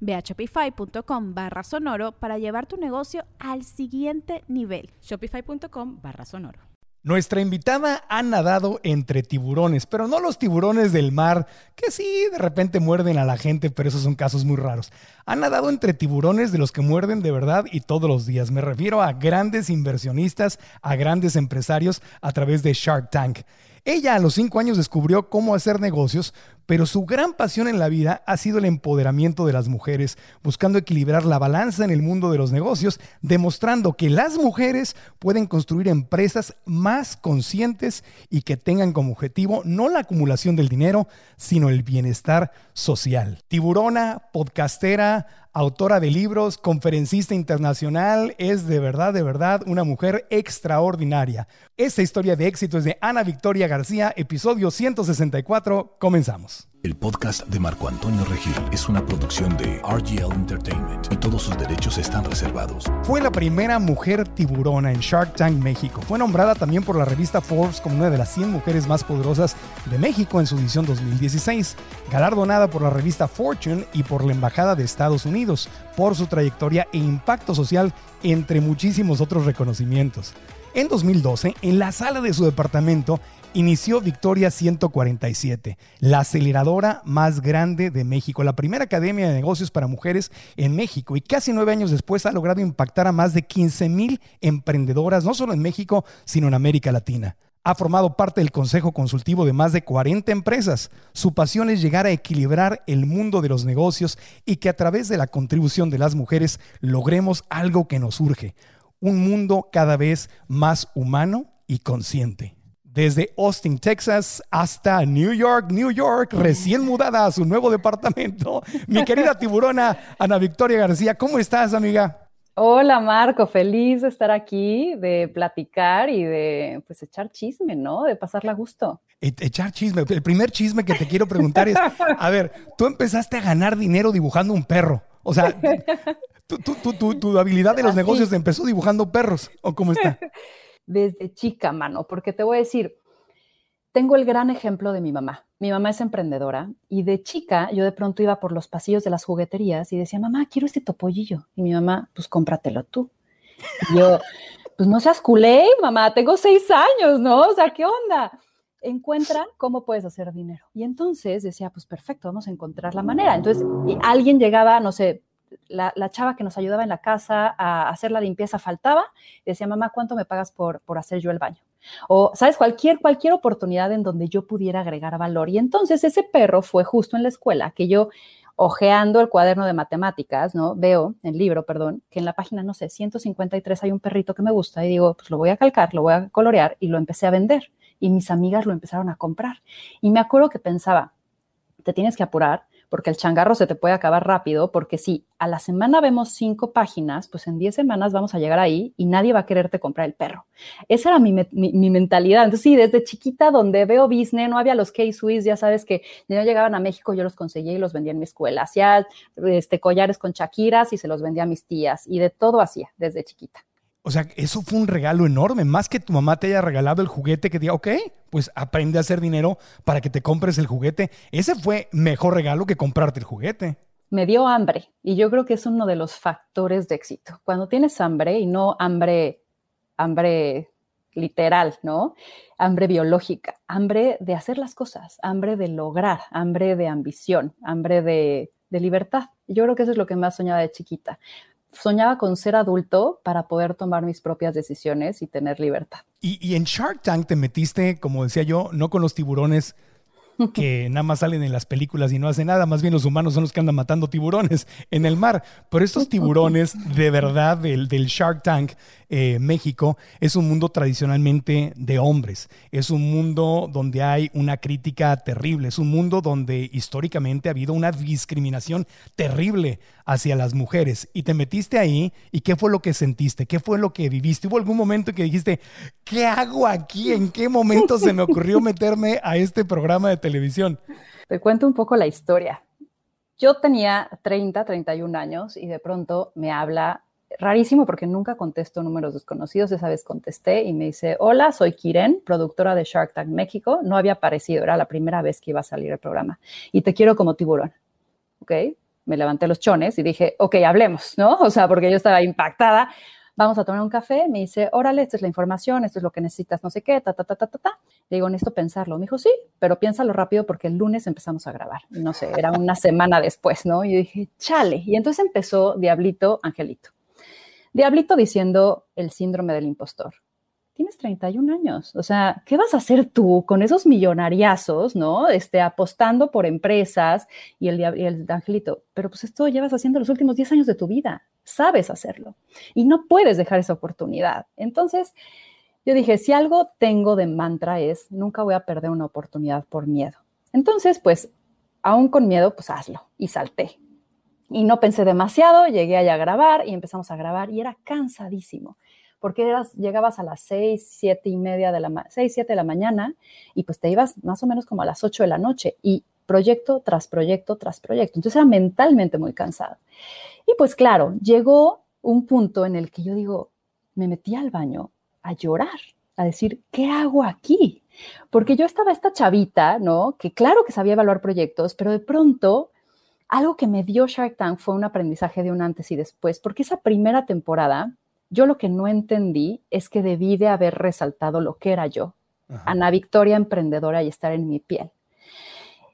Ve a shopify.com barra sonoro para llevar tu negocio al siguiente nivel. Shopify.com barra sonoro. Nuestra invitada ha nadado entre tiburones, pero no los tiburones del mar, que sí, de repente muerden a la gente, pero esos son casos muy raros. Ha nadado entre tiburones de los que muerden de verdad y todos los días. Me refiero a grandes inversionistas, a grandes empresarios a través de Shark Tank. Ella a los cinco años descubrió cómo hacer negocios, pero su gran pasión en la vida ha sido el empoderamiento de las mujeres, buscando equilibrar la balanza en el mundo de los negocios, demostrando que las mujeres pueden construir empresas más conscientes y que tengan como objetivo no la acumulación del dinero, sino el bienestar social. Tiburona, podcastera, autora de libros, conferencista internacional, es de verdad, de verdad una mujer extraordinaria. Esta historia de éxito es de Ana Victoria García, episodio 164. Comenzamos. El podcast de Marco Antonio Regil es una producción de RGL Entertainment y todos sus derechos están reservados. Fue la primera mujer tiburona en Shark Tank México. Fue nombrada también por la revista Forbes como una de las 100 mujeres más poderosas de México en su edición 2016, galardonada por la revista Fortune y por la Embajada de Estados Unidos por su trayectoria e impacto social, entre muchísimos otros reconocimientos. En 2012, en la sala de su departamento, inició Victoria 147, la aceleradora más grande de México, la primera academia de negocios para mujeres en México y casi nueve años después ha logrado impactar a más de 15 mil emprendedoras, no solo en México, sino en América Latina. Ha formado parte del consejo consultivo de más de 40 empresas. Su pasión es llegar a equilibrar el mundo de los negocios y que a través de la contribución de las mujeres logremos algo que nos urge, un mundo cada vez más humano y consciente desde Austin, Texas, hasta New York, New York, recién mudada a su nuevo departamento. Mi querida tiburona Ana Victoria García, ¿cómo estás, amiga? Hola Marco, feliz de estar aquí, de platicar y de pues echar chisme, ¿no? De pasarla a gusto. E-, echar chisme. El primer chisme que te quiero preguntar es, a ver, tú empezaste a ganar dinero dibujando un perro. O sea, tu, habilidad de los negocios empezó dibujando perros, ¿o cómo está? desde chica, mano, porque te voy a decir, tengo el gran ejemplo de mi mamá. Mi mamá es emprendedora y de chica yo de pronto iba por los pasillos de las jugueterías y decía, mamá, quiero este topollillo. Y mi mamá, pues cómpratelo tú. Y yo, pues no seas culé, mamá, tengo seis años, ¿no? O sea, ¿qué onda? Encuentra cómo puedes hacer dinero. Y entonces decía, pues perfecto, vamos a encontrar la manera. Entonces alguien llegaba, no sé, la, chava que nos ayudaba en la casa a hacer la limpieza faltaba, decía, mamá, ¿cuánto me pagas por, por hacer yo el baño? O, ¿sabes? Cualquier, cualquier oportunidad en donde yo pudiera agregar valor. Y entonces ese perro fue justo en la escuela que yo, ojeando el cuaderno de matemáticas, ¿no? Veo, el libro, perdón, que en la página, no sé, 153 hay un perrito que me gusta y digo, pues lo voy a calcar, lo voy a colorear y lo empecé a vender. Y mis amigas lo empezaron a comprar. Y me acuerdo que pensaba, te tienes que apurar porque el changarro se te puede acabar rápido, porque si a la semana vemos cinco páginas, pues en diez semanas vamos a llegar ahí y nadie va a quererte comprar el perro. Esa era mi, mentalidad. Entonces, sí, desde chiquita, donde veo business, no había los K-Swiss, ya sabes que no llegaban a México, yo los conseguía y los vendía en mi escuela. Hacía este, collares con chaquiras y se los vendía a mis tías y de todo hacía desde chiquita. O sea, eso fue un regalo enorme, más que tu mamá te haya regalado el juguete que diga, ok, pues aprende a hacer dinero para que te compres el juguete. Ese fue mejor regalo que comprarte el juguete. Me dio hambre y yo creo que es uno de los factores de éxito. Cuando tienes hambre y no hambre, hambre literal, ¿no? Hambre biológica, hambre de hacer las cosas, hambre de lograr, hambre de ambición, hambre de, de libertad. Yo creo que eso es lo que más soñaba de chiquita soñaba con ser adulto para poder tomar mis propias decisiones y tener libertad. Y, y en Shark Tank te metiste, como decía yo, no con los tiburones que nada más salen en las películas y no hacen nada, más bien los humanos son los que andan matando tiburones en el mar. Pero estos tiburones de verdad del, del Shark Tank eh, México es un mundo tradicionalmente de hombres, es un mundo donde hay una crítica terrible, es un mundo donde históricamente ha habido una discriminación terrible hacia las mujeres. Y te metiste ahí y ¿qué fue lo que sentiste? ¿Qué fue lo que viviste? ¿Hubo algún momento en que dijiste, ¿qué hago aquí? ¿En qué momento se me ocurrió meterme a este programa de televisión? Te cuento un poco la historia. Yo tenía 30, 31 años y de pronto me habla rarísimo porque nunca contesto números desconocidos. Esa vez contesté y me dice, hola, soy Kiren, productora de Shark Tank México. No había aparecido, era la primera vez que iba a salir el programa. Y te quiero como tiburón. ¿Ok? Me levanté los chones y dije, ok, hablemos, ¿no? O sea, porque yo estaba impactada. Vamos a tomar un café. Me dice, órale, esta es la información, esto es lo que necesitas, no sé qué, ta, ta, ta, ta, ta, ta. Le digo, necesito pensarlo. Me dijo, sí, pero piénsalo rápido porque el lunes empezamos a grabar. No sé, era una semana después, ¿no? Y yo dije, chale. Y entonces empezó Diablito, Angelito. Diablito diciendo el síndrome del impostor. Tienes 31 años, o sea, ¿qué vas a hacer tú con esos millonariazos, no? Este, apostando por empresas y el, y el angelito, pero pues esto llevas haciendo los últimos 10 años de tu vida, sabes hacerlo y no puedes dejar esa oportunidad. Entonces, yo dije, si algo tengo de mantra es, nunca voy a perder una oportunidad por miedo. Entonces, pues, aún con miedo, pues hazlo y salté. Y no pensé demasiado, llegué allá a grabar y empezamos a grabar y era cansadísimo, porque llegabas a las seis, siete y media de la, seis, siete de la mañana y pues te ibas más o menos como a las ocho de la noche y proyecto tras proyecto tras proyecto. Entonces era mentalmente muy cansado. Y pues claro, llegó un punto en el que yo digo, me metí al baño a llorar, a decir, ¿qué hago aquí? Porque yo estaba esta chavita, ¿no? Que claro que sabía evaluar proyectos, pero de pronto algo que me dio Shark Tank fue un aprendizaje de un antes y después, porque esa primera temporada, yo lo que no entendí es que debí de haber resaltado lo que era yo, Ajá. Ana Victoria emprendedora y estar en mi piel.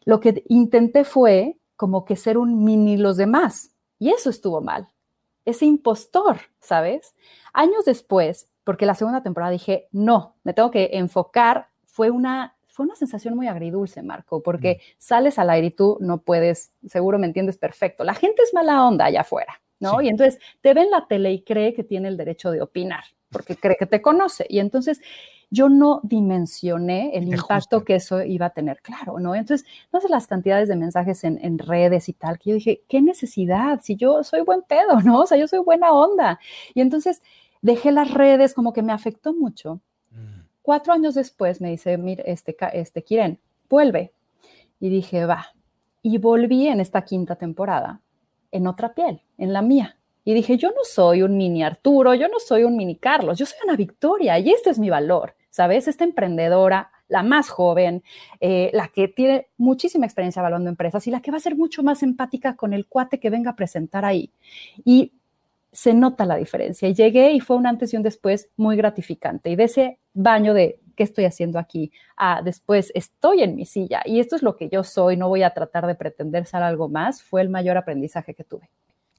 Lo que intenté fue como que ser un mini los demás, y eso estuvo mal. Ese impostor, ¿sabes? Años después, porque la segunda temporada dije, no, me tengo que enfocar, fue una fue una sensación muy agridulce, Marco, porque mm. sales al aire y tú no puedes, seguro me entiendes perfecto. La gente es mala onda allá afuera, ¿no? Sí. Y entonces te ve en la tele y cree que tiene el derecho de opinar, porque cree que te conoce. Y entonces yo no dimensioné el impacto justo. que eso iba a tener, claro, ¿no? Entonces, no sé las cantidades de mensajes en, en, redes y tal, que yo dije, ¿qué necesidad? Si yo soy buen pedo, ¿no? O sea, yo soy buena onda. Y entonces dejé las redes, como que me afectó mucho. Cuatro años después me dice, mire, este, este, Kiren, vuelve. Y dije, va. Y volví en esta quinta temporada, en otra piel, en la mía. Y dije, yo no soy un mini Arturo, yo no soy un mini Carlos, yo soy una Victoria y este es mi valor, ¿sabes? Esta emprendedora, la más joven, eh, la que tiene muchísima experiencia evaluando empresas y la que va a ser mucho más empática con el cuate que venga a presentar ahí. Y se nota la diferencia. Llegué y fue un antes y un después muy gratificante. Y de ese baño de qué estoy haciendo aquí, a después estoy en mi silla y esto es lo que yo soy, no voy a tratar de pretender ser algo más, fue el mayor aprendizaje que tuve.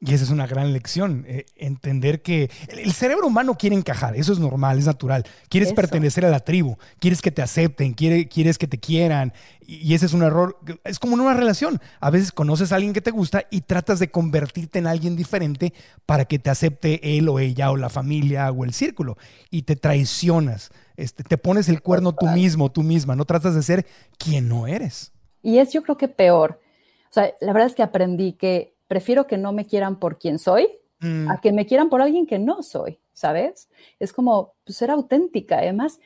Y esa es una gran lección, eh, entender que el, el, cerebro humano quiere encajar, eso es normal, es natural. Quieres eso. pertenecer a la tribu, quieres que te acepten, quiere, quieres que te quieran. Y, y ese es un error, es como en una relación. A veces conoces a alguien que te gusta y tratas de convertirte en alguien diferente para que te acepte él o ella o la familia o el círculo. Y te traicionas, este, te pones el cuerno tú mismo, tú misma, no tratas de ser quien no eres. Y es yo creo que peor. O sea, la verdad es que aprendí que prefiero que no me quieran por quien soy mm. a que me quieran por alguien que no soy, ¿sabes? Es como pues, ser auténtica. Además,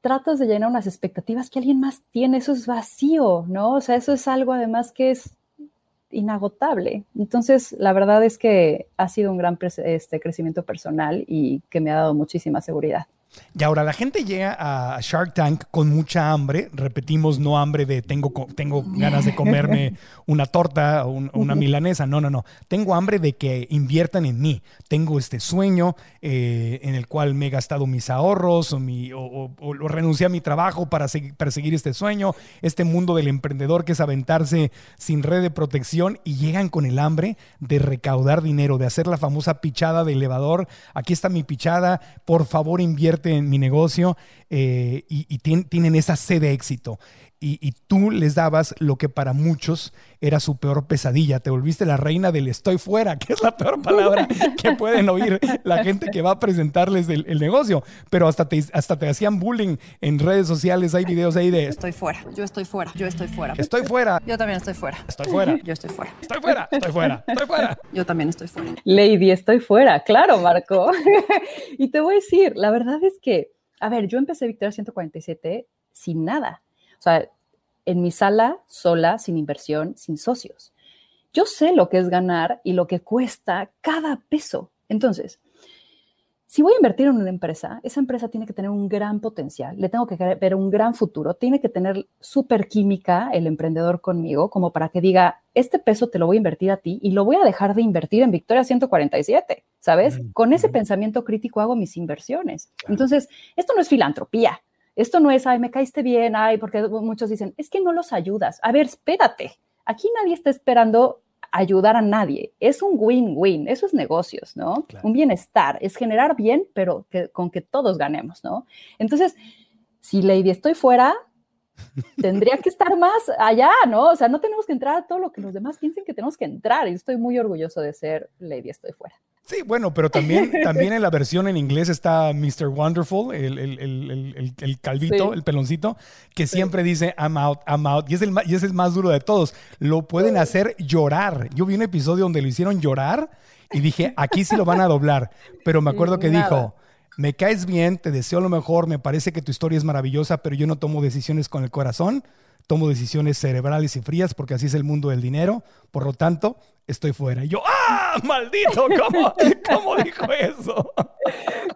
tratas de llenar unas expectativas que alguien más tiene, eso es vacío, ¿no? O sea, eso es algo además que es inagotable. Entonces, la verdad es que ha sido un gran este, crecimiento personal y que me ha dado muchísima seguridad. Y ahora la gente llega a Shark Tank con mucha hambre, repetimos, no hambre de tengo, tengo ganas de comerme una torta o una milanesa, no, no, no, tengo hambre de que inviertan en mí, tengo este sueño eh, en el cual me he gastado mis ahorros o, mi, o, renuncié a mi trabajo para perseguir este sueño, este mundo del emprendedor que es aventarse sin red de protección y llegan con el hambre de recaudar dinero, de hacer la famosa pichada de elevador, aquí está mi pichada, por favor invierte en mi negocio eh, y, tienen esa sed de éxito. Y, tú les dabas lo que para muchos era su peor pesadilla. Te volviste la reina del estoy fuera, que es la peor palabra que pueden oír la gente que va a presentarles el, negocio. Pero hasta te, hasta te hacían bullying en redes sociales. Hay videos ahí de... Estoy fuera, yo estoy fuera, yo estoy fuera. Estoy fuera. Yo también estoy fuera. Estoy fuera. Yo estoy fuera. Estoy fuera, estoy fuera, estoy fuera. Yo también estoy fuera. Lady, estoy fuera. Claro, Marco. y te voy a decir, la verdad es que a ver, yo empecé Victoria 147 sin nada. O sea, en mi sala, sola, sin inversión, sin socios. Yo sé lo que es ganar y lo que cuesta cada peso. Entonces, si voy a invertir en una empresa, esa empresa tiene que tener un gran potencial, le tengo que ver un gran futuro, tiene que tener súper química el emprendedor conmigo, como para que diga, este peso te lo voy a invertir a ti y lo voy a dejar de invertir en Victoria 147, ¿sabes? Con ese pensamiento crítico hago mis inversiones. Entonces, esto no es filantropía, esto no es, ay, me caíste bien, ay, porque muchos dicen, es que no los ayudas. A ver, espérate, aquí nadie está esperando ayudar a nadie. Es un win-win, eso es negocios, ¿no? Un bienestar, es generar bien, pero que, con que todos ganemos, ¿no? Entonces, si Lady estoy fuera, tendría que estar más allá, ¿no? O sea, no tenemos que entrar a todo lo que los demás piensen que tenemos que entrar. Y estoy muy orgulloso de ser Lady estoy fuera. Sí, bueno, pero también, también en la versión en inglés está Mr. Wonderful, el, el, el, el calvito, el peloncito, que siempre dice I'm out, I'm out. Y es, el, y es el más duro de todos. Lo pueden hacer llorar. Yo vi un episodio donde lo hicieron llorar y dije, aquí sí lo van a doblar. Pero me acuerdo que dijo, me caes bien, te deseo lo mejor, me parece que tu historia es maravillosa, pero yo no tomo decisiones con el corazón, tomo decisiones cerebrales y frías porque así es el mundo del dinero. Por lo tanto, estoy fuera. Y yo, ¡ah! ¡Maldito! ¿Cómo, cómo dijo eso?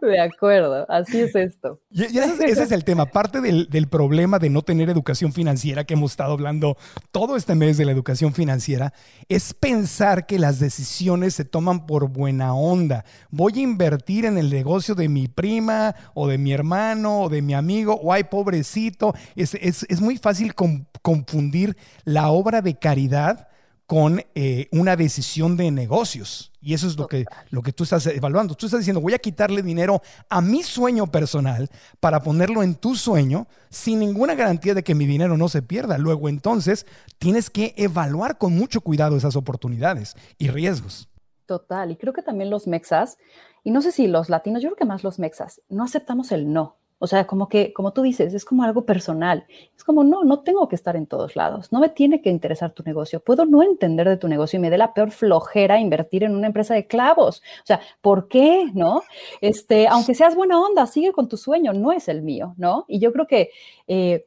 De acuerdo, así es esto. Y, ese, es, el tema. Parte del, del, problema de no tener educación financiera, que hemos estado hablando todo este mes de la educación financiera, es pensar que las decisiones se toman por buena onda. Voy a invertir en el negocio de mi prima o de mi hermano o de mi amigo, o ay, pobrecito. Es, es, es muy fácil confundir la obra de caridad con eh, una decisión de negocios. Y eso es lo que, lo que tú estás evaluando. Tú estás diciendo, voy a quitarle dinero a mi sueño personal para ponerlo en tu sueño sin ninguna garantía de que mi dinero no se pierda. Luego entonces tienes que evaluar con mucho cuidado esas oportunidades y riesgos. Total. Y creo que también los mexas, y no sé si los latinos, yo creo que más los mexas, no aceptamos el no. O sea, como que, como tú dices, es como algo personal. Es como, no, no tengo que estar en todos lados. No me tiene que interesar tu negocio. Puedo no entender de tu negocio y me dé la peor flojera invertir en una empresa de clavos. O sea, ¿por qué? ¿No? Este, aunque seas buena onda, sigue con tu sueño. No es el mío, ¿no? Y yo creo que, eh,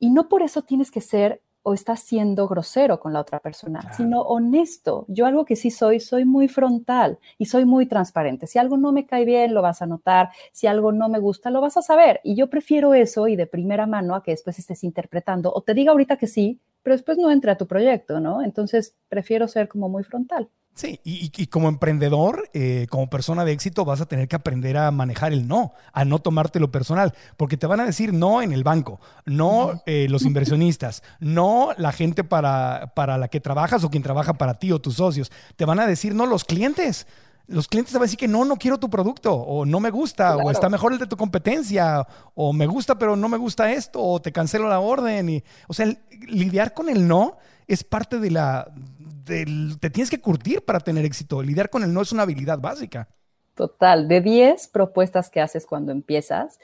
y no por eso tienes que ser o estás siendo grosero con la otra persona, sino honesto. Yo algo que sí soy, soy muy frontal y soy muy transparente. Si algo no me cae bien, lo vas a notar. Si algo no me gusta, lo vas a saber. Y yo prefiero eso y de primera mano a que después estés interpretando o te diga ahorita que sí, pero después no entre a tu proyecto, ¿no? Entonces prefiero ser como muy frontal. Sí, y, como emprendedor, eh, como persona de éxito, vas a tener que aprender a manejar el no, a no tomártelo personal, porque te van a decir no en el banco, no eh, los inversionistas, no la gente para, para la que trabajas o quien trabaja para ti o tus socios, te van a decir no los clientes. Los clientes te van a decir que no, no quiero tu producto, o no me gusta, o está mejor el de tu competencia, o me gusta, pero no me gusta esto, o te cancelo la orden. Y, o sea, lidiar con el no es parte de la, te tienes que curtir para tener éxito. Lidiar con el no es una habilidad básica. Total, de 10 propuestas que haces cuando empiezas,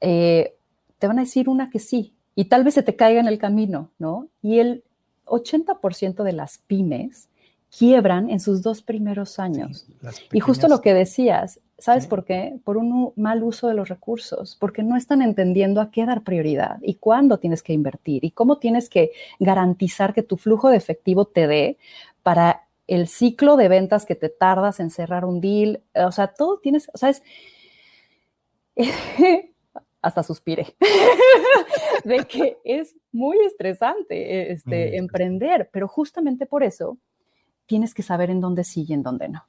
eh, te van a decir una que sí, y tal vez se te caiga en el camino, ¿no? Y el 80% de las pymes quiebran en sus dos primeros años. y justo lo que decías, ¿sabes por qué? Por un mal uso de los recursos, porque no están entendiendo a qué dar prioridad y cuándo tienes que invertir y cómo tienes que garantizar que tu flujo de efectivo te dé para el ciclo de ventas que te tardas en cerrar un deal. O sea, todo tienes, o sea, es, hasta suspire, de que es muy estresante este, emprender, pero justamente por eso tienes que saber en dónde sí y en dónde no.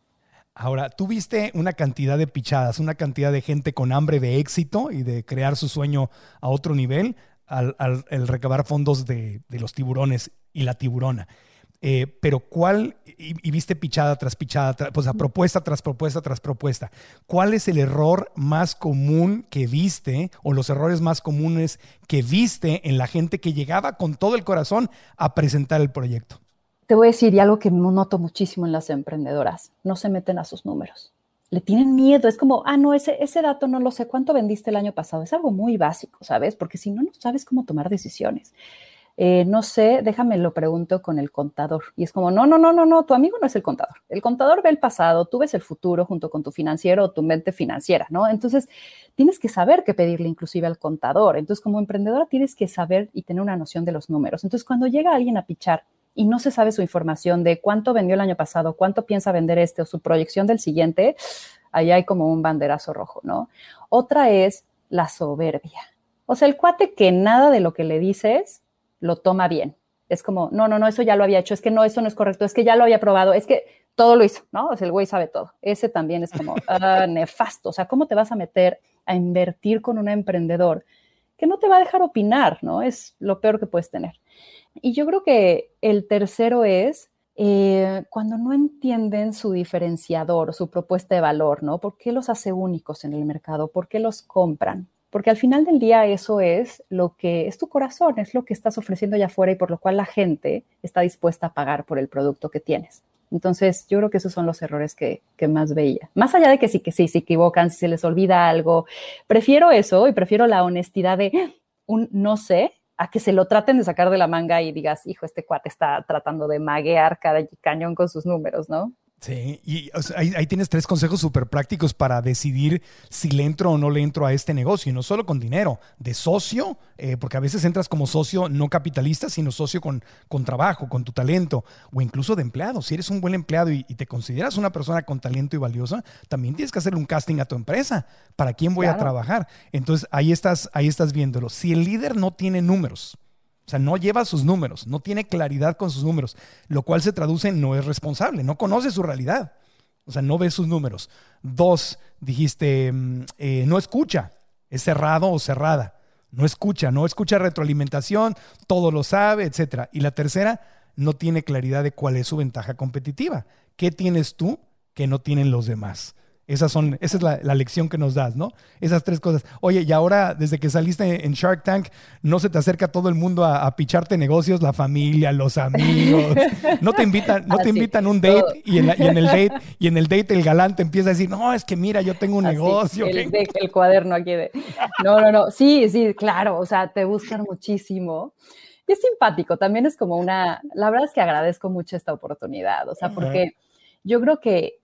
Ahora, tú viste una cantidad de pichadas, una cantidad de gente con hambre de éxito y de crear su sueño a otro nivel al, recabar fondos de, los tiburones y la tiburona. Eh, pero cuál, y, viste pichada tras pichada, pues a propuesta tras propuesta tras propuesta, ¿cuál es el error más común que viste o los errores más comunes que viste en la gente que llegaba con todo el corazón a presentar el proyecto? Te voy a decir, algo que noto muchísimo en las emprendedoras, no se meten a sus números. Le tienen miedo, es como, ah, no, ese, ese dato no lo sé, ¿cuánto vendiste el año pasado? Es algo muy básico, ¿sabes? Porque si no, no sabes cómo tomar decisiones. Eh, no sé, déjame lo pregunto con el contador. Y es como, no, no, no, no, no, tu amigo no es el contador. El contador ve el pasado, tú ves el futuro junto con tu financiero o tu mente financiera, ¿no? Entonces, tienes que saber qué pedirle inclusive al contador. Entonces, como emprendedora, tienes que saber y tener una noción de los números. Entonces, cuando llega alguien a pichar y no se sabe su información de cuánto vendió el año pasado, cuánto piensa vender este o su proyección del siguiente, ahí hay como un banderazo rojo, ¿no? Otra es la soberbia. O sea, el cuate que nada de lo que le dices lo toma bien. Es como, no, no, no, eso ya lo había hecho, es que no, eso no es correcto, es que ya lo había probado, es que todo lo hizo, ¿no? O sea, el güey sabe todo. Ese también es como ah, nefasto. O sea, ¿cómo te vas a meter a invertir con un emprendedor que no te va a dejar opinar, ¿no? Es lo peor que puedes tener. Y yo creo que el tercero es eh, cuando no entienden su diferenciador, su propuesta de valor, ¿no? ¿Por qué los hace únicos en el mercado? ¿Por qué los compran? Porque al final del día eso es lo que es tu corazón, es lo que estás ofreciendo allá afuera y por lo cual la gente está dispuesta a pagar por el producto que tienes. Entonces, yo creo que esos son los errores que, que, más veía. Más allá de que sí, que sí, se equivocan, si se les olvida algo, prefiero eso y prefiero la honestidad de un no sé a que se lo traten de sacar de la manga y digas, hijo, este cuate está tratando de maguear cada cañón con sus números, ¿no? Sí, y ahí, tienes tres consejos súper prácticos para decidir si le entro o no le entro a este negocio, y no solo con dinero, de socio, eh, porque a veces entras como socio no capitalista, sino socio con, con trabajo, con tu talento, o incluso de empleado. Si eres un buen empleado y, te consideras una persona con talento y valiosa, también tienes que hacer un casting a tu empresa. ¿Para quién voy a trabajar? Entonces ahí estás, ahí estás viéndolo. Si el líder no tiene números, o sea, no lleva sus números, no tiene claridad con sus números, lo cual se traduce en no es responsable, no conoce su realidad. O sea, no ve sus números. Dos, dijiste, mm, eh, no escucha, es cerrado o cerrada. No escucha, no escucha retroalimentación, todo lo sabe, etc. Y la tercera, no tiene claridad de cuál es su ventaja competitiva. ¿Qué tienes tú que no tienen los demás? Esas son, esa es la, lección que nos das, ¿no? Esas tres cosas. Oye, y ahora, desde que saliste en Shark Tank, no se te acerca todo el mundo a, picharte negocios, la familia, los amigos. No te invitan, no te invitan un date y en, el date, y en el date el galán te empieza a decir, no, es que mira, yo tengo un negocio. El, el, cuaderno aquí de. No, no, no. Sí, sí, claro. O sea, te buscan muchísimo. Y es simpático. También es como una. La verdad es que agradezco mucho esta oportunidad. O sea, porque yo creo que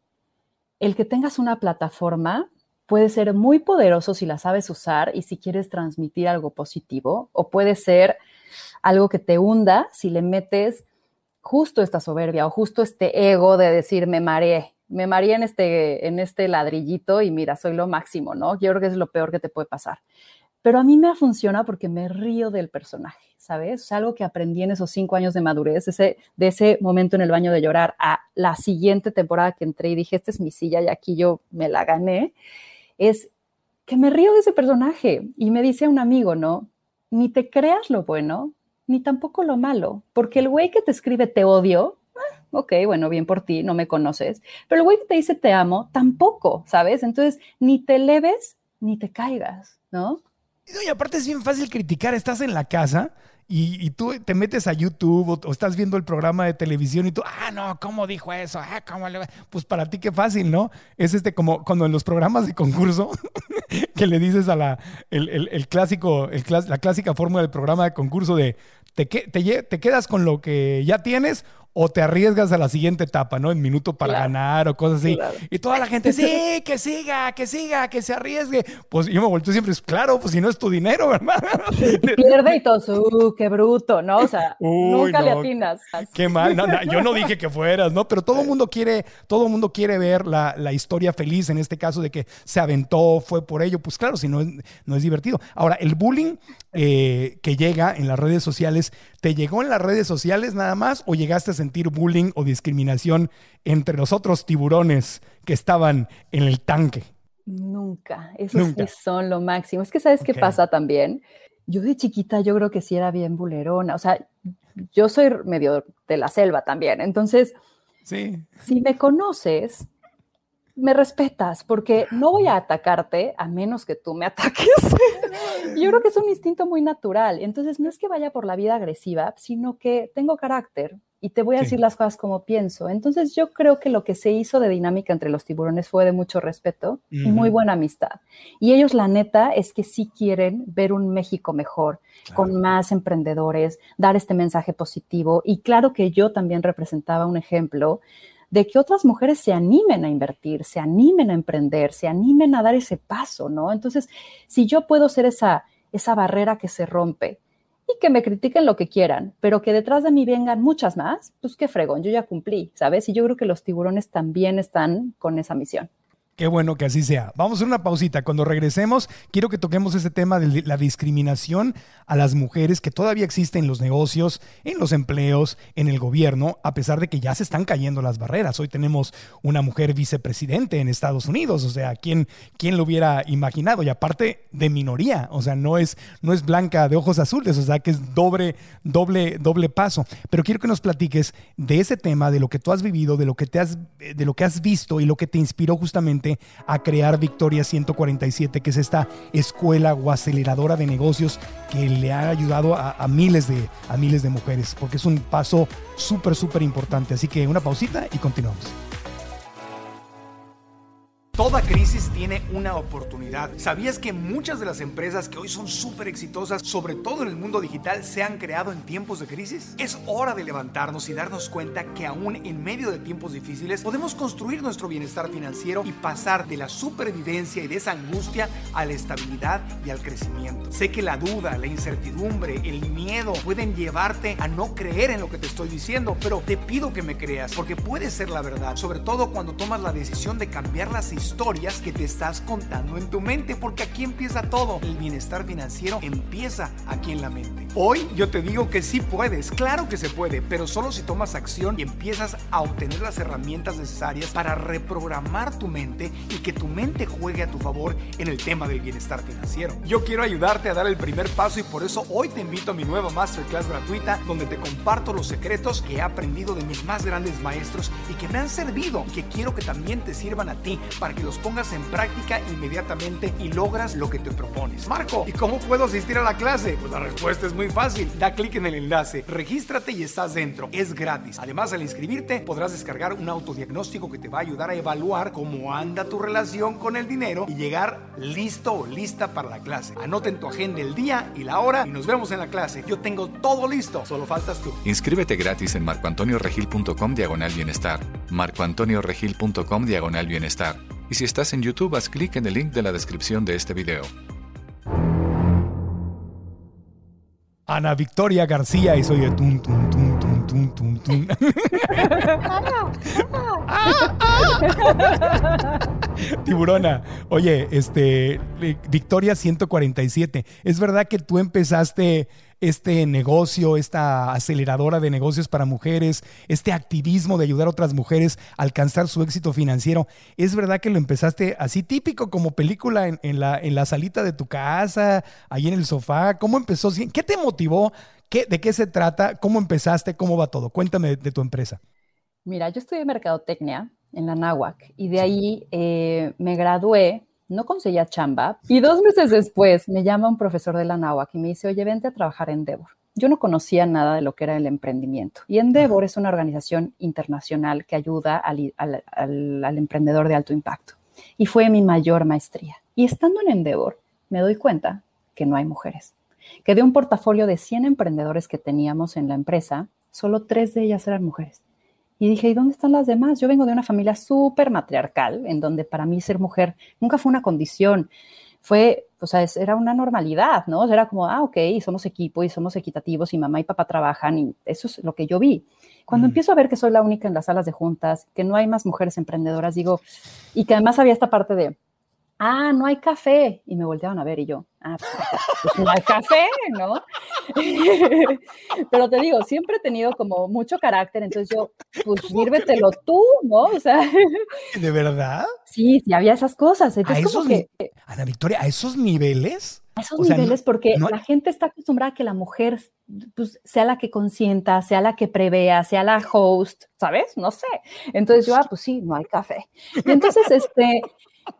el que tengas una plataforma puede ser muy poderoso si la sabes usar y si quieres transmitir algo positivo, o puede ser algo que te hunda si le metes justo esta soberbia o justo este ego de decir me mareé, me mareé en este, en este ladrillito y mira, soy lo máximo, ¿no? Yo creo que es lo peor que te puede pasar. Pero a mí me funciona porque me río del personaje. ¿Sabes? Es algo que aprendí en esos cinco años de madurez, ese, de ese momento en el baño de llorar a la siguiente temporada que entré y dije, esta es mi silla y aquí yo me la gané, es que me río de ese personaje. Y me dice un amigo, ¿no? Ni te creas lo bueno, ni tampoco lo malo, porque el güey que te escribe te odio, ah, ok, bueno, bien por ti, no me conoces, pero el güey que te dice te amo, tampoco, ¿sabes? Entonces, ni te leves ni te caigas, ¿no? Y aparte es bien fácil criticar, estás en la casa y, tú te metes a YouTube o, estás viendo el programa de televisión y tú, ah, no, ¿cómo dijo eso? Ah, ¿cómo le Pues para ti qué fácil, ¿no? Es este como cuando en los programas de concurso que le dices a la, el, clásico, el, la clásica fórmula del programa de concurso de te, te, te quedas con lo que ya tienes o te arriesgas a la siguiente etapa, ¿no? En minuto para Claro. ganar o cosas así. Claro. Y toda la gente, sí, que siga, que siga, que se arriesgue. Pues yo me volteo siempre, claro, pues si no es tu dinero, ¿verdad? Pierde y todos, uh, qué bruto, ¿no? O sea, Uy, nunca le atinas. Qué mal, no, no, yo no dije que fueras, ¿no? Pero todo el mundo quiere, todo mundo quiere ver la, la historia feliz en este caso de que se aventó, fue por ello, pues claro, si no es, no es divertido. Ahora, el bullying eh, que llega en las redes sociales, ¿te llegó en las redes sociales nada más o llegaste a sentir bullying o discriminación entre los otros tiburones que estaban en el tanque? Nunca, esos Nunca. sí son lo máximo. Es que sabes qué pasa también. Yo de chiquita yo creo que sí era bien bulerona, o sea, yo soy medio de la selva también, entonces Sí. si me conoces, me respetas, porque no voy a atacarte a menos que tú me ataques. Yo creo que es un instinto muy natural. Entonces, no es que vaya por la vida agresiva, sino que tengo carácter y te voy a Sí. decir las cosas como pienso. Entonces, yo creo que lo que se hizo de dinámica entre los tiburones fue de mucho respeto y muy buena amistad. Y ellos, la neta, es que sí quieren ver un México mejor, con más emprendedores, dar este mensaje positivo. Y claro que yo también representaba un ejemplo de que otras mujeres se animen a invertir, se animen a emprender, se animen a dar ese paso, ¿no? Entonces, si yo puedo ser esa, esa barrera que se rompe que me critiquen lo que quieran, pero que detrás de mí vengan muchas más, pues qué fregón, yo ya cumplí, ¿sabes? Y yo creo que los tiburones también están con esa misión. Qué bueno que así sea. Vamos a hacer una pausita. Cuando regresemos, quiero que toquemos ese tema de la discriminación a las mujeres que todavía existe en los negocios, en los empleos, en el gobierno, a pesar de que ya se están cayendo las barreras. Hoy tenemos una mujer vicepresidente en Estados Unidos, o sea, ¿quién, quién lo hubiera imaginado? Y aparte de minoría, o sea, no es, no es blanca de ojos azules, o sea, que es doble, doble, doble paso. Pero quiero que nos platiques de ese tema, de lo que tú has vivido, de lo que te has, de lo que has visto y lo que te inspiró justamente a crear Victoria 147, que es esta escuela o aceleradora de negocios que le ha ayudado a, miles, de, a miles de mujeres, porque es un paso súper, súper importante. Así que una pausita y continuamos. Toda crisis tiene una oportunidad. ¿Sabías que muchas de las empresas que hoy son súper exitosas, sobre todo en el mundo digital, se han creado en tiempos de crisis? Es hora de levantarnos y darnos cuenta que aún en medio de tiempos difíciles podemos construir nuestro bienestar financiero y pasar de la supervivencia y de esa angustia a la estabilidad y al crecimiento. Sé que la duda, la incertidumbre, el miedo pueden llevarte a no creer en lo que te estoy diciendo, pero te pido que me creas porque puede ser la verdad, sobre todo cuando tomas la decisión de cambiar las historias que te estás contando en tu mente, porque aquí empieza todo. El bienestar financiero empieza aquí en la mente. Hoy yo te digo que sí puedes, claro que se puede, pero solo si tomas acción y empiezas a obtener las herramientas necesarias para reprogramar tu mente y que tu mente juegue a tu favor en el tema del bienestar financiero. Yo quiero ayudarte a dar el primer paso y por eso hoy te invito a mi nueva masterclass gratuita donde te comparto los secretos que he aprendido de mis más grandes maestros y que me han servido y que quiero que también te sirvan a ti para que los pongas en práctica inmediatamente y logras lo que te propones. Marco, ¿y cómo puedo asistir a la clase? Pues la respuesta es muy fácil. Da clic en el enlace, regístrate y estás dentro. Es gratis. Además, al inscribirte podrás descargar un autodiagnóstico que te va a ayudar a evaluar cómo anda tu relación con el dinero y llegar listo o lista para la clase. Anota en tu agenda el día y la hora y nos vemos en la clase. Yo tengo todo listo, solo faltas tú. Inscríbete gratis en marcoantonioregil.com diagonal bienestar. marcoantonioregil.com diagonal bienestar. Y si estás en YouTube, haz clic en el link de la descripción de este video. Ana Victoria García y soy de tun, tun, tun, tun, tun, tun, tun. Tiburona, oye, este, eh, Victoria 147, ¿es verdad que tú empezaste este negocio, esta aceleradora de negocios para mujeres, este activismo de ayudar a otras mujeres a alcanzar su éxito financiero? ¿Es verdad que lo empezaste así típico como película en, la, en la salita de tu casa, ahí en el sofá? ¿Cómo empezó? ¿Qué te motivó? ¿Qué, ¿De qué se trata? ¿Cómo empezaste? ¿Cómo va todo? Cuéntame de, tu empresa. Mira, yo estudié mercadotecnia en la náhuac y de ahí eh, me gradué, no conseguía chamba y dos meses después me llama un profesor de la náhuac y me dice, oye, vente a trabajar en Endeavor. Yo no conocía nada de lo que era el emprendimiento y Endeavor es una organización internacional que ayuda al, al, al, al emprendedor de alto impacto y fue mi mayor maestría. Y estando en Endeavor me doy cuenta que no hay mujeres, que de un portafolio de 100 emprendedores que teníamos en la empresa, solo tres de ellas eran mujeres. Y dije, ¿y dónde están las demás? Yo vengo de una familia súper matriarcal, en donde para mí ser mujer nunca fue una condición fue, o sea, era una normalidad, ¿no? Era como, ah, ok, somos equipo y somos equitativos y mamá y papá trabajan y eso es lo que yo vi. Cuando mm. empiezo a ver que soy la única en las salas de juntas, que no hay más mujeres emprendedoras, digo, y que además había esta parte de, ah, no hay café. Y me volteaban a ver y yo, ah, pues, pues no hay café, ¿no? Pero te digo, siempre he tenido como mucho carácter, entonces yo, pues sírvetelo tú, ¿no? O sea. ¿De verdad? Sí, sí, había esas cosas. Entonces, ¿A esos que, Ana Victoria, ¿a esos niveles? A esos niveles, porque la gente está acostumbrada a que la mujer pues, sea la que consienta, sea la que prevea, sea la host, ¿sabes? No sé. Entonces yo, ah, pues sí, no hay café. Y entonces, este,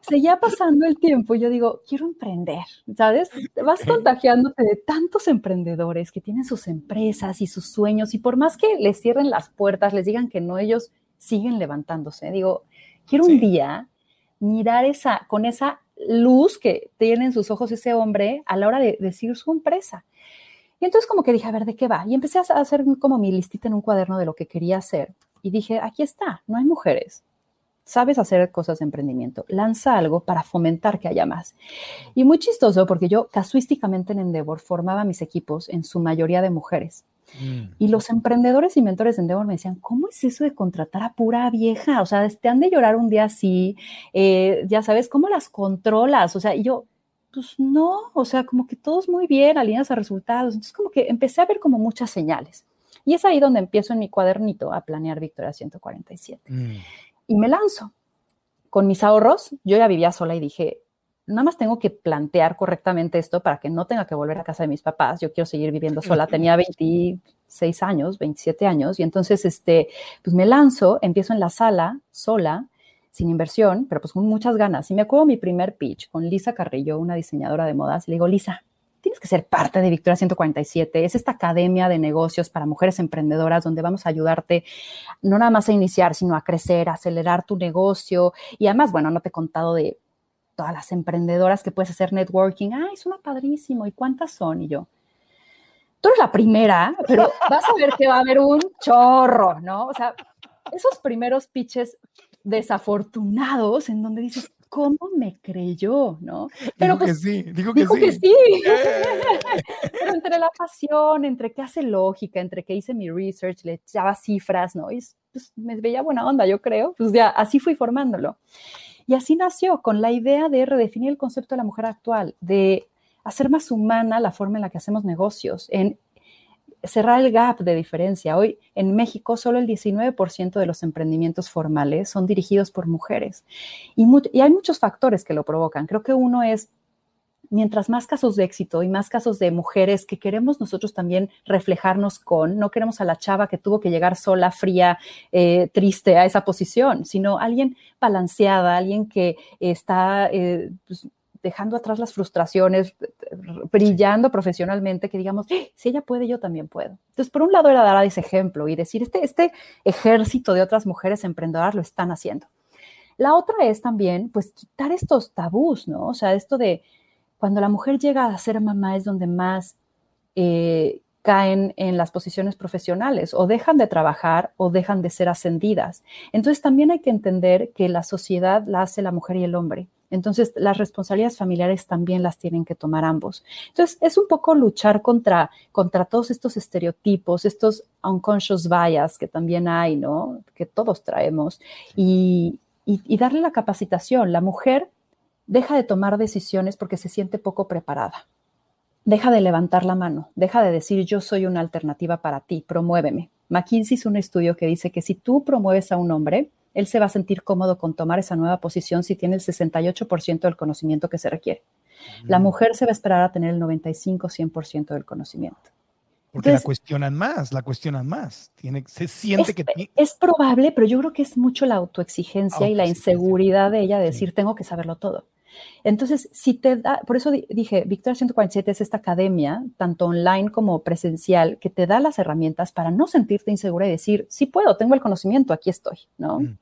seguía pasando el tiempo y yo digo, quiero emprender, ¿sabes? Vas contagiándote de tantos emprendedores que tienen sus empresas y sus sueños y por más que les cierren las puertas, les digan que no, ellos siguen levantándose. Digo, quiero un día mirar esa, con esa luz que tiene en sus ojos ese hombre a la hora de decir su empresa. Y entonces como que dije, a ver, ¿de qué va? Y empecé a hacer como mi listita en un cuaderno de lo que quería hacer. Y dije, aquí está, no hay mujeres, sabes hacer cosas de emprendimiento, lanza algo para fomentar que haya más. Y muy chistoso porque yo casuísticamente en Endeavor formaba mis equipos en su mayoría de mujeres. Mm. Y los emprendedores y mentores de Endeavor me decían, ¿cómo es eso de contratar a pura vieja? O sea, te han de llorar un día así, eh, ya sabes, ¿cómo las controlas? O sea, y yo, pues no, o sea, como que todos muy bien, alineados a resultados. Entonces, como que empecé a ver como muchas señales. Y es ahí donde empiezo en mi cuadernito a planear Victoria 147 y me lanzo. Con mis ahorros, yo ya vivía sola y dije, nada más tengo que plantear correctamente esto para que no tenga que volver a casa de mis papás. Yo quiero seguir viviendo sola. Tenía 26 años, 27 años, y entonces, este, pues me lanzo, empiezo en la sala, sola, sin inversión, pero pues con muchas ganas. Y me acuerdo mi primer pitch con Lisa Carrillo, una diseñadora de modas, y le digo, Lisa, tienes que ser parte de Victoria 147. Es esta academia de negocios para mujeres emprendedoras donde vamos a ayudarte no nada más a iniciar, sino a crecer, a acelerar tu negocio. Y además, bueno, no te he contado de todas las emprendedoras que puedes hacer networking. Ay, suena padrísimo. ¿Y cuántas son? Y yo, tú eres la primera, pero vas a ver que va a haber un chorro, ¿no? O sea, esos primeros pitches desafortunados en donde dices, ¿cómo me creyó? ¿no? Pero dijo que pues, sí, dijo que dijo sí. Que sí. Pero entre la pasión, entre que hace lógica, entre que hice mi research, le echaba cifras, ¿no? Y pues, me veía buena onda, yo creo. Pues ya, así fui formándolo. Y así nació, con la idea de redefinir el concepto de la mujer actual, de hacer más humana la forma en la que hacemos negocios, en cerrar el gap de diferencia. Hoy en México solo el 19% de los emprendimientos formales son dirigidos por mujeres y, hay muchos factores que lo provocan. Creo que uno es mientras más casos de éxito y más casos de mujeres que queremos nosotros también reflejarnos con, no queremos a la chava que tuvo que llegar sola, fría, eh, triste a esa posición, sino alguien balanceada, alguien que está eh, pues, dejando atrás las frustraciones, brillando profesionalmente, que digamos, ¡Ah! si ella puede, yo también puedo. Entonces, por un lado era dar ese ejemplo y decir, este, este ejército de otras mujeres emprendedoras lo están haciendo. La otra es también, pues, quitar estos tabús, ¿no? O sea, esto de cuando la mujer llega a ser mamá es donde más eh, caen en las posiciones profesionales o dejan de trabajar o dejan de ser ascendidas. Entonces también hay que entender que la sociedad la hace la mujer y el hombre. Entonces las responsabilidades familiares también las tienen que tomar ambos. Entonces es un poco luchar contra, contra todos estos estereotipos, estos unconscious bias que también hay, ¿no? Que todos traemos y, y darle la capacitación. La mujer deja de tomar decisiones porque se siente poco preparada deja de levantar la mano, deja de decir yo soy una alternativa para ti, promuéveme. McKinsey hizo un estudio que dice que si tú promueves a un hombre, él se va a sentir cómodo con tomar esa nueva posición si tiene el 68% del conocimiento que se requiere. La mm. mujer se va a esperar a tener el 95-100% del conocimiento. Porque la cuestionan más, la cuestionan más. Tiene, se siente que... Es probable, pero yo creo que es mucho la autoexigencia y la inseguridad de ella de decir, tengo que saberlo todo. Entonces, si te da, por eso dije, Victoria 147 es esta academia, tanto online como presencial, que te da las herramientas para no sentirte insegura y decir, sí puedo, tengo el conocimiento, aquí estoy, ¿no? Mm.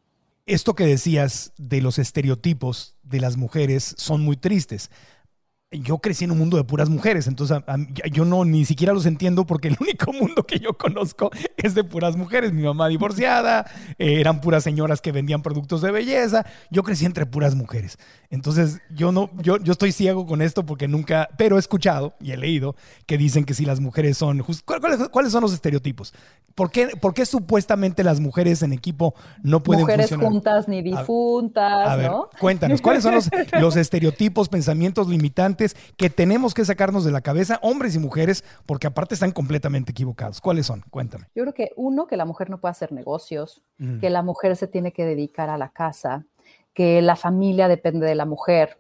Esto que decías de los estereotipos de las mujeres son muy tristes. Yo crecí en un mundo de puras mujeres, entonces yo no ni siquiera los entiendo porque el único mundo que yo conozco es de puras mujeres. Mi mamá divorciada, eh, eran puras señoras que vendían productos de belleza. Yo crecí entre puras mujeres. Entonces yo no, yo, yo estoy ciego con esto porque nunca, pero he escuchado y he leído que dicen que si las mujeres son, ¿cuáles, son los estereotipos? ¿Por qué, ¿Por qué, supuestamente las mujeres en equipo no pueden mujeres juntas ni difuntas, a, ver, Cuéntanos, ¿cuáles son los, los estereotipos, pensamientos limitantes? Que tenemos que sacarnos de la cabeza, hombres y mujeres, porque aparte están completamente equivocados. ¿Cuáles son? Cuéntame. Yo creo que uno, que la mujer no puede hacer negocios, que la mujer se tiene que dedicar a la casa, que la familia depende de la mujer,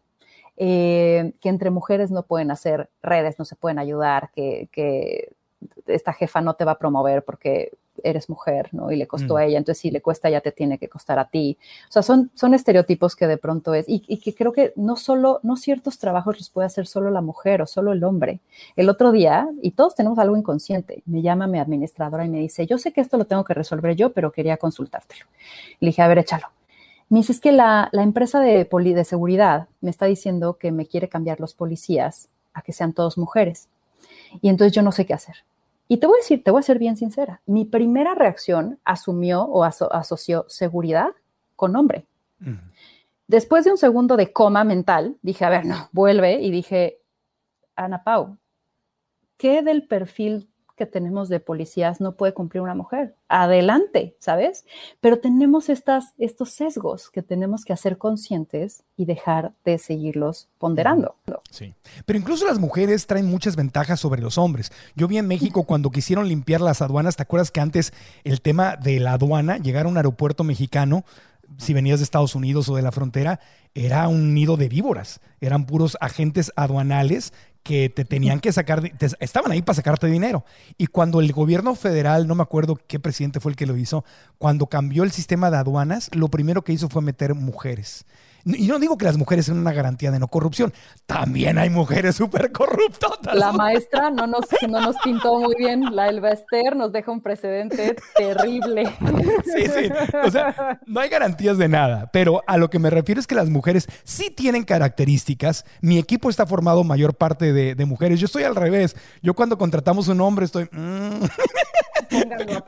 eh, que entre mujeres no pueden hacer redes, no se pueden ayudar, que, que esta jefa no te va a promover porque eres mujer, ¿no? Y le costó a mm. ella, entonces si le cuesta ya te tiene que costar a ti. O sea, son, son estereotipos que de pronto es, y, que creo que no solo, no ciertos trabajos los puede hacer solo la mujer o solo el hombre. El otro día, y todos tenemos algo inconsciente, me llama mi administradora y me dice, yo sé que esto lo tengo que resolver yo, pero quería consultártelo. Le dije, a ver, échalo. Me dice, es que la, la empresa de, poli, de seguridad me está diciendo que me quiere cambiar los policías a que sean todos mujeres. Y entonces yo no sé qué hacer. Y te voy a decir, te voy a ser bien sincera, mi primera reacción asumió o asoció seguridad con hombre. Después de un segundo de coma mental, dije, a ver, no, vuelve y dije, Ana Pau, ¿qué del perfil que tenemos de policías no puede cumplir una mujer. Adelante, ¿sabes? Pero tenemos estas, estos sesgos que tenemos que hacer conscientes y dejar de seguirlos ponderando. Sí, pero incluso las mujeres traen muchas ventajas sobre los hombres. Yo vi en México cuando quisieron limpiar las aduanas, ¿te acuerdas que antes el tema de la aduana, llegar a un aeropuerto mexicano, si venías de Estados Unidos o de la frontera, era un nido de víboras. Eran puros agentes aduanales que te tenían que sacar, estaban ahí para sacarte dinero. Y cuando el gobierno federal, no me acuerdo qué presidente fue el que lo hizo, cuando cambió el sistema de aduanas, lo primero que hizo fue meter mujeres. Y no digo que las mujeres sean una garantía de no corrupción, también hay mujeres súper corruptas. La maestra no nos, no nos pintó muy bien, la Elba Esther nos deja un precedente terrible. Sí, sí, o sea, no hay garantías de nada, pero a lo que me refiero es que las mujeres sí tienen características. Mi equipo está formado mayor parte de, mujeres, yo estoy al revés, yo cuando contratamos un hombre estoy... Mm".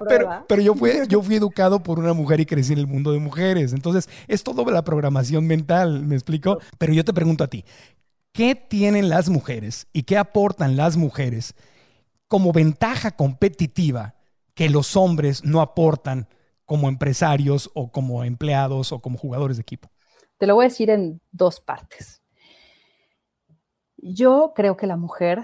pero, pero yo, fui, yo fui educado por una mujer y crecí en el mundo de mujeres. Entonces, es todo la programación mental, ¿me explico? Pero yo te pregunto a ti, ¿qué tienen las mujeres y qué aportan las mujeres como ventaja competitiva que los hombres no aportan como empresarios o como empleados o como jugadores de equipo? Te lo voy a decir en dos partes. Yo creo que la mujer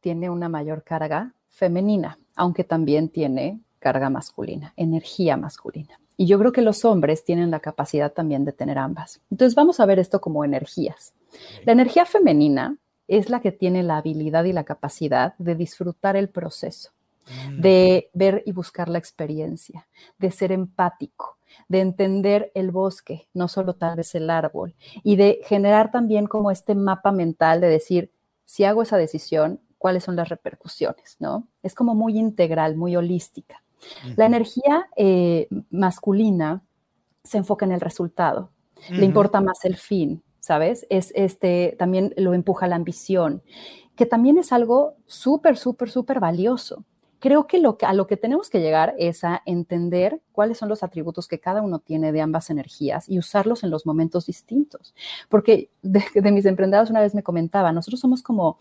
tiene una mayor carga femenina aunque también tiene carga masculina, energía masculina. Y yo creo que los hombres tienen la capacidad también de tener ambas. Entonces vamos a ver esto como energías. La energía femenina es la que tiene la habilidad y la capacidad de disfrutar el proceso, mm. de ver y buscar la experiencia, de ser empático, de entender el bosque, no solo tal vez el árbol, y de generar también como este mapa mental de decir, si hago esa decisión, cuáles son las repercusiones, ¿no? Es como muy integral, muy holística. La energía eh, masculina se enfoca en el resultado, le importa más el fin, ¿sabes? Es este, también lo empuja la ambición, que también es algo súper, súper, súper valioso. Creo que, lo a lo que tenemos que llegar es a entender cuáles son los atributos que cada uno tiene de ambas energías y usarlos en los momentos distintos. Porque de, de mis emprendedoras una vez me comentaba, nosotros somos como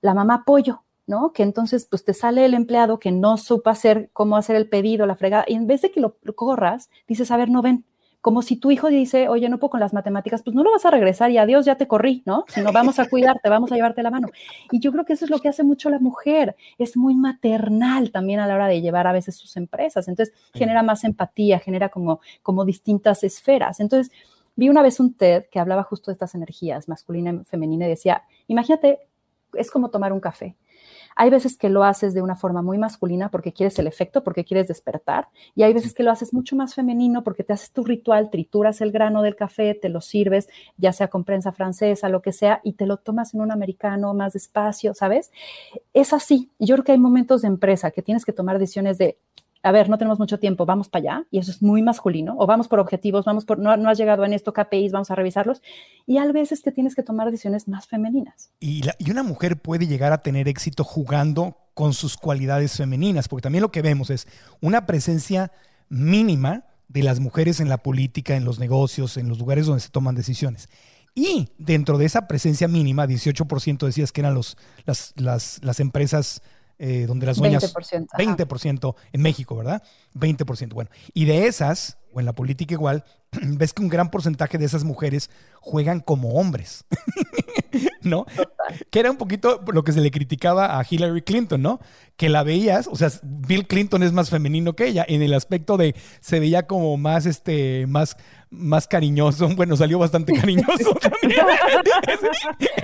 la mamá pollo, ¿no? Que entonces pues te sale el empleado que no supo hacer cómo hacer el pedido, la fregada, y en vez de que lo corras, dices, a ver, no ven, como si tu hijo dice, oye, no puedo con las matemáticas, pues no lo vas a regresar y adiós, ya te corrí, ¿no? Sino vamos a cuidarte, vamos a llevarte la mano. Y yo creo que eso es lo que hace mucho la mujer, es muy maternal también a la hora de llevar a veces sus empresas, entonces genera más empatía, genera como, como distintas esferas. Entonces, vi una vez un TED que hablaba justo de estas energías, masculina y femenina, y decía, imagínate es como tomar un café. Hay veces que lo haces de una forma muy masculina porque quieres el efecto, porque quieres despertar, y hay veces que lo haces mucho más femenino porque te haces tu ritual, trituras el grano del café, te lo sirves, ya sea con prensa francesa, lo que sea, y te lo tomas en un americano más despacio, ¿sabes? Es así. Yo creo que hay momentos de empresa que tienes que tomar decisiones de a ver, no tenemos mucho tiempo, vamos para allá, y eso es muy masculino, o vamos por objetivos, vamos por, no, has llegado en esto, KPIs, vamos a revisarlos, y a veces que tienes que tomar decisiones más femeninas. Y, y una mujer puede llegar a tener éxito jugando con sus cualidades femeninas, porque también lo que vemos es una presencia mínima de las mujeres en la política, en los negocios, en los lugares donde se toman decisiones. Y dentro de esa presencia mínima, 18% decías que eran los, las, las, las empresas eh, donde las dueñas... 20%, ajá. 20% en México, ¿verdad? 20%. Bueno, y de esas, o en la política igual, ves que un gran porcentaje de esas mujeres juegan como hombres, ¿no? Que era un poquito lo que se le criticaba a Hillary Clinton, ¿no? Que la veías, o sea, Bill Clinton es más femenino que ella, en el aspecto de se veía como más, este, más, más cariñoso. Bueno, salió bastante cariñoso también. ese,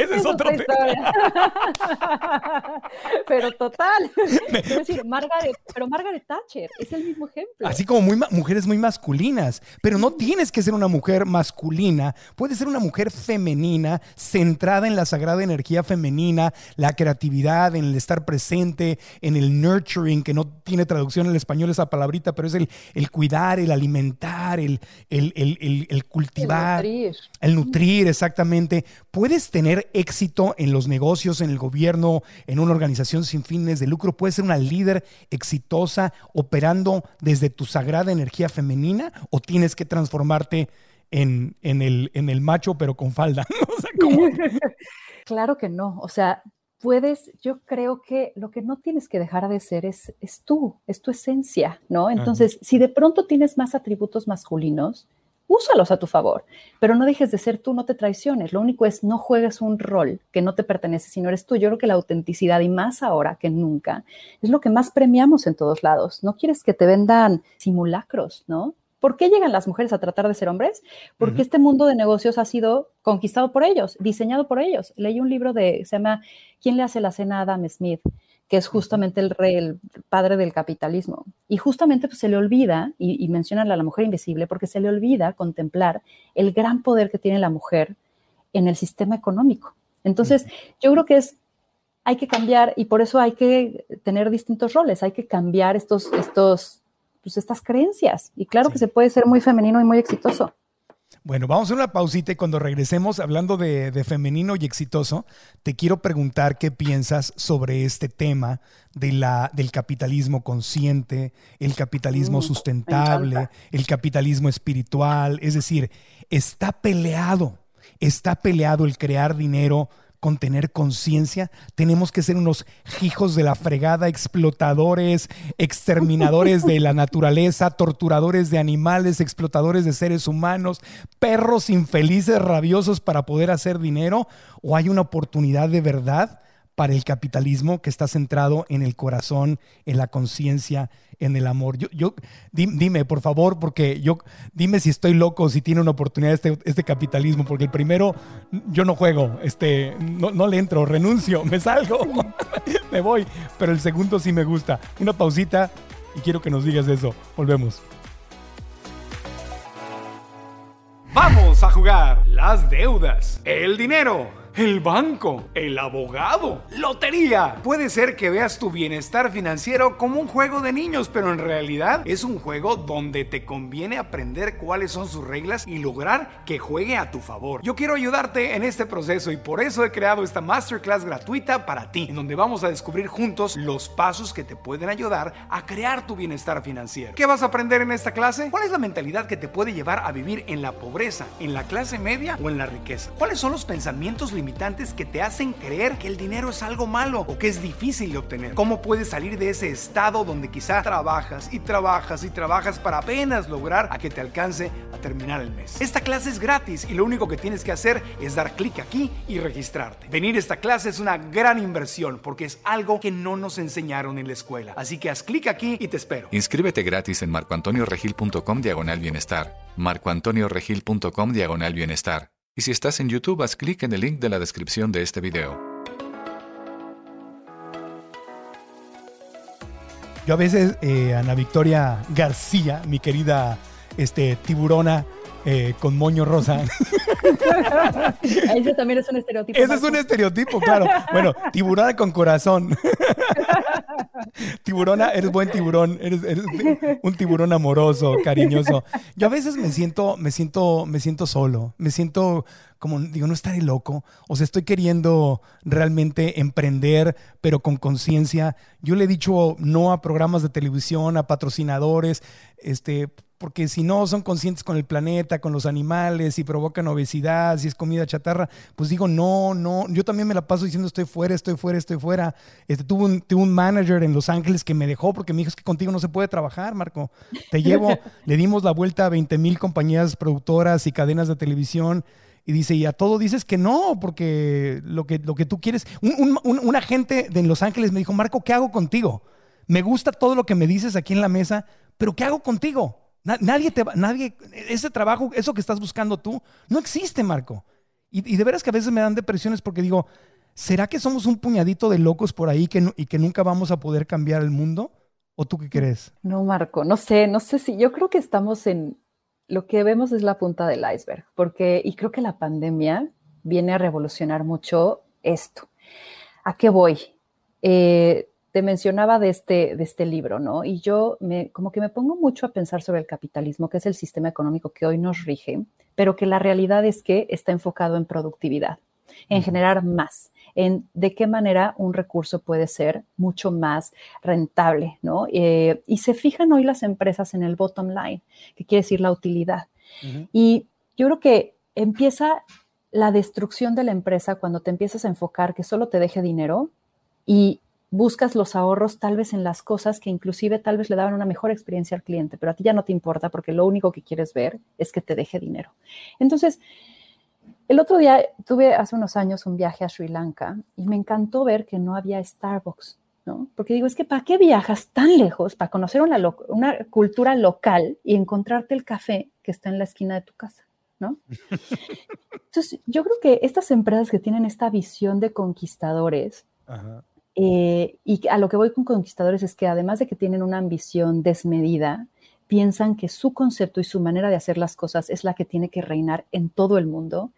ese es otro tema. pero total. Es decir, Margaret, pero Margaret Thatcher es el mismo ejemplo. Así como muy mujeres muy masculinas, pero no tienes que ser una mujer masculina, puedes ser una mujer femenina, centrada en la sagrada energía femenina, la creatividad, en el estar presente, en el nurturing, que no tiene traducción en español esa palabrita, pero es el, el cuidar, el alimentar, el, el, el- el- el cultivar. nutrir. El nutrir, exactamente. Puedes tener éxito en los negocios, en el gobierno, en una organización sin fines de lucro. Puedes ser una líder exitosa operando desde tu sagrada energía femenina o tienes que transformarte en, en el, en el macho pero con falda. O sea, ¿cómo? Claro que no. O sea, puedes, yo creo que lo que no tienes que dejar de ser es, es tú, es tu esencia, ¿no? Entonces, si de pronto tienes más atributos masculinos, úsalos a tu favor, pero no dejes de ser tú, no te traiciones. Lo único es no juegues un rol que no te pertenece, sino eres tú. Yo creo que la autenticidad, y más ahora que nunca, es lo que más premiamos en todos lados. No quieres que te vendan simulacros, ¿no? ¿Por qué llegan las mujeres a tratar de ser hombres? Porque este mundo de negocios ha sido conquistado por ellos, diseñado por ellos. Leí un libro de, se llama ¿Quién le hace la cena a Adam Smith? Que es justamente el rey, el padre del capitalismo. Y justamente pues, se le olvida, y, y mencionan a la mujer invisible, porque se le olvida contemplar el gran poder que tiene la mujer en el sistema económico. Entonces, yo creo que es, hay que cambiar, y por eso hay que tener distintos roles, hay que cambiar estos, estos, pues, estas creencias. Y claro que se puede ser muy femenino y muy exitoso. Bueno, vamos a hacer una pausita y cuando regresemos hablando de, de femenino y exitoso, te quiero preguntar qué piensas sobre este tema de la, del capitalismo consciente, el capitalismo Mm, sustentable, el capitalismo espiritual. Es decir, está peleado, está peleado el crear dinero con tener conciencia. Tenemos que ser unos hijos de la fregada, explotadores, exterminadores de la naturaleza, torturadores de animales, explotadores de seres humanos, perros infelices, rabiosos para poder hacer dinero. ¿O hay una oportunidad de verdad? Para el capitalismo que está centrado en el corazón, en la conciencia, en el amor. Yo, yo, di- dime, por favor, porque yo, dime si estoy loco, si tiene una oportunidad este, este capitalismo, porque el primero, yo no juego, este, no, no le entro, renuncio, me salgo, me voy, pero el segundo sí me gusta. Una pausita y quiero que nos digas eso. Volvemos. Vamos a jugar las deudas, el dinero, el banco, el abogado, lotería. Puede ser que veas tu bienestar financiero como un juego de niños, pero en realidad es un juego donde te conviene aprender cuáles son sus reglas y lograr que juegue a tu favor. Yo quiero ayudarte en este proceso y por eso he creado esta masterclass gratuita para ti, en donde vamos a descubrir juntos los pasos que te pueden ayudar a crear tu bienestar financiero. ¿Qué vas a aprender en esta clase? ¿Cuál es la mentalidad que te puede llevar a vivir en la pobreza, en la clase media o en la riqueza? ¿Cuáles son los pensamientos que te hacen creer que el dinero es algo malo o que es difícil de obtener? ¿Cómo puedes salir de ese estado donde quizá trabajas y trabajas y trabajas para apenas lograr a que te alcance a terminar el mes? Esta clase es gratis y lo único que tienes que hacer es dar clic aquí y registrarte. Venir a esta clase es una gran inversión porque es algo que no nos enseñaron en la escuela. Así que haz clic aquí y te espero. Inscríbete gratis en marcoantonioregil.com diagonal bienestar. marcoantonioregil.com diagonal bienestar. Y si estás en YouTube, haz clic en el link de la descripción de este video. Yo a veces, eh, Ana Victoria García, mi querida este, tiburona eh, con moño rosa, Ese también es un estereotipo. ese es un estereotipo, claro. Bueno, tiburona con corazón. Tiburona, eres buen tiburón, eres, eres un tiburón amoroso, cariñoso. Yo a veces me siento, me siento, me siento solo, me siento como, digo, no estaré loco. O sea, estoy queriendo realmente emprender, pero con conciencia. Yo le he dicho no a programas de televisión, a patrocinadores, este, porque si no son conscientes con el planeta, con los animales, y provocan obesidad, si es comida chatarra, pues digo, no, no, yo también me la paso diciendo estoy fuera, estoy fuera, estoy fuera. Este, tuve, un, tuve un manager en Los Ángeles que me dejó porque me dijo, es que contigo no se puede trabajar, Marco. Te llevo, le dimos la vuelta a 20 mil compañías productoras y cadenas de televisión. Y dice, y a todo dices que no, porque lo que, lo que tú quieres. Un, un, un agente de Los Ángeles me dijo, Marco, ¿qué hago contigo? Me gusta todo lo que me dices aquí en la mesa, pero ¿qué hago contigo? Nadie te va, nadie, ese trabajo, eso que estás buscando tú, no existe, Marco. Y, de veras que a veces me dan depresiones porque digo, ¿será que somos un puñadito de locos por ahí que y que nunca vamos a poder cambiar el mundo? ¿O tú qué crees? No, Marco, no sé, no sé si, yo creo que estamos en, lo que vemos es la punta del iceberg, porque, y creo que la pandemia viene a revolucionar mucho esto. ¿A qué voy? Eh, te mencionaba de este, de este libro, ¿no? Y yo me, como que me pongo mucho a pensar sobre el capitalismo, que es el sistema económico que hoy nos rige, pero que la realidad es que está enfocado en productividad, en generar más, en de qué manera un recurso puede ser mucho más rentable, ¿no? Eh, y se fijan hoy las empresas en el bottom line, que quiere decir la utilidad. Y yo creo que empieza la destrucción de la empresa cuando te empiezas a enfocar que solo te deje dinero y buscas los ahorros tal vez en las cosas que inclusive tal vez le daban una mejor experiencia al cliente, pero a ti ya no te importa porque lo único que quieres ver es que te deje dinero. Entonces, el otro día tuve hace unos años un viaje a Sri Lanka y me encantó ver que no había Starbucks, ¿no? Porque digo, es que ¿para qué viajas tan lejos para conocer una, una cultura local y encontrarte el café que está en la esquina de tu casa? ¿no? Entonces, yo creo que estas empresas que tienen esta visión de conquistadores, Ajá. Eh, y a lo que voy con conquistadores es que además de que tienen una ambición desmedida, piensan que su concepto y su manera de hacer las cosas es la que tiene que reinar en todo el mundo.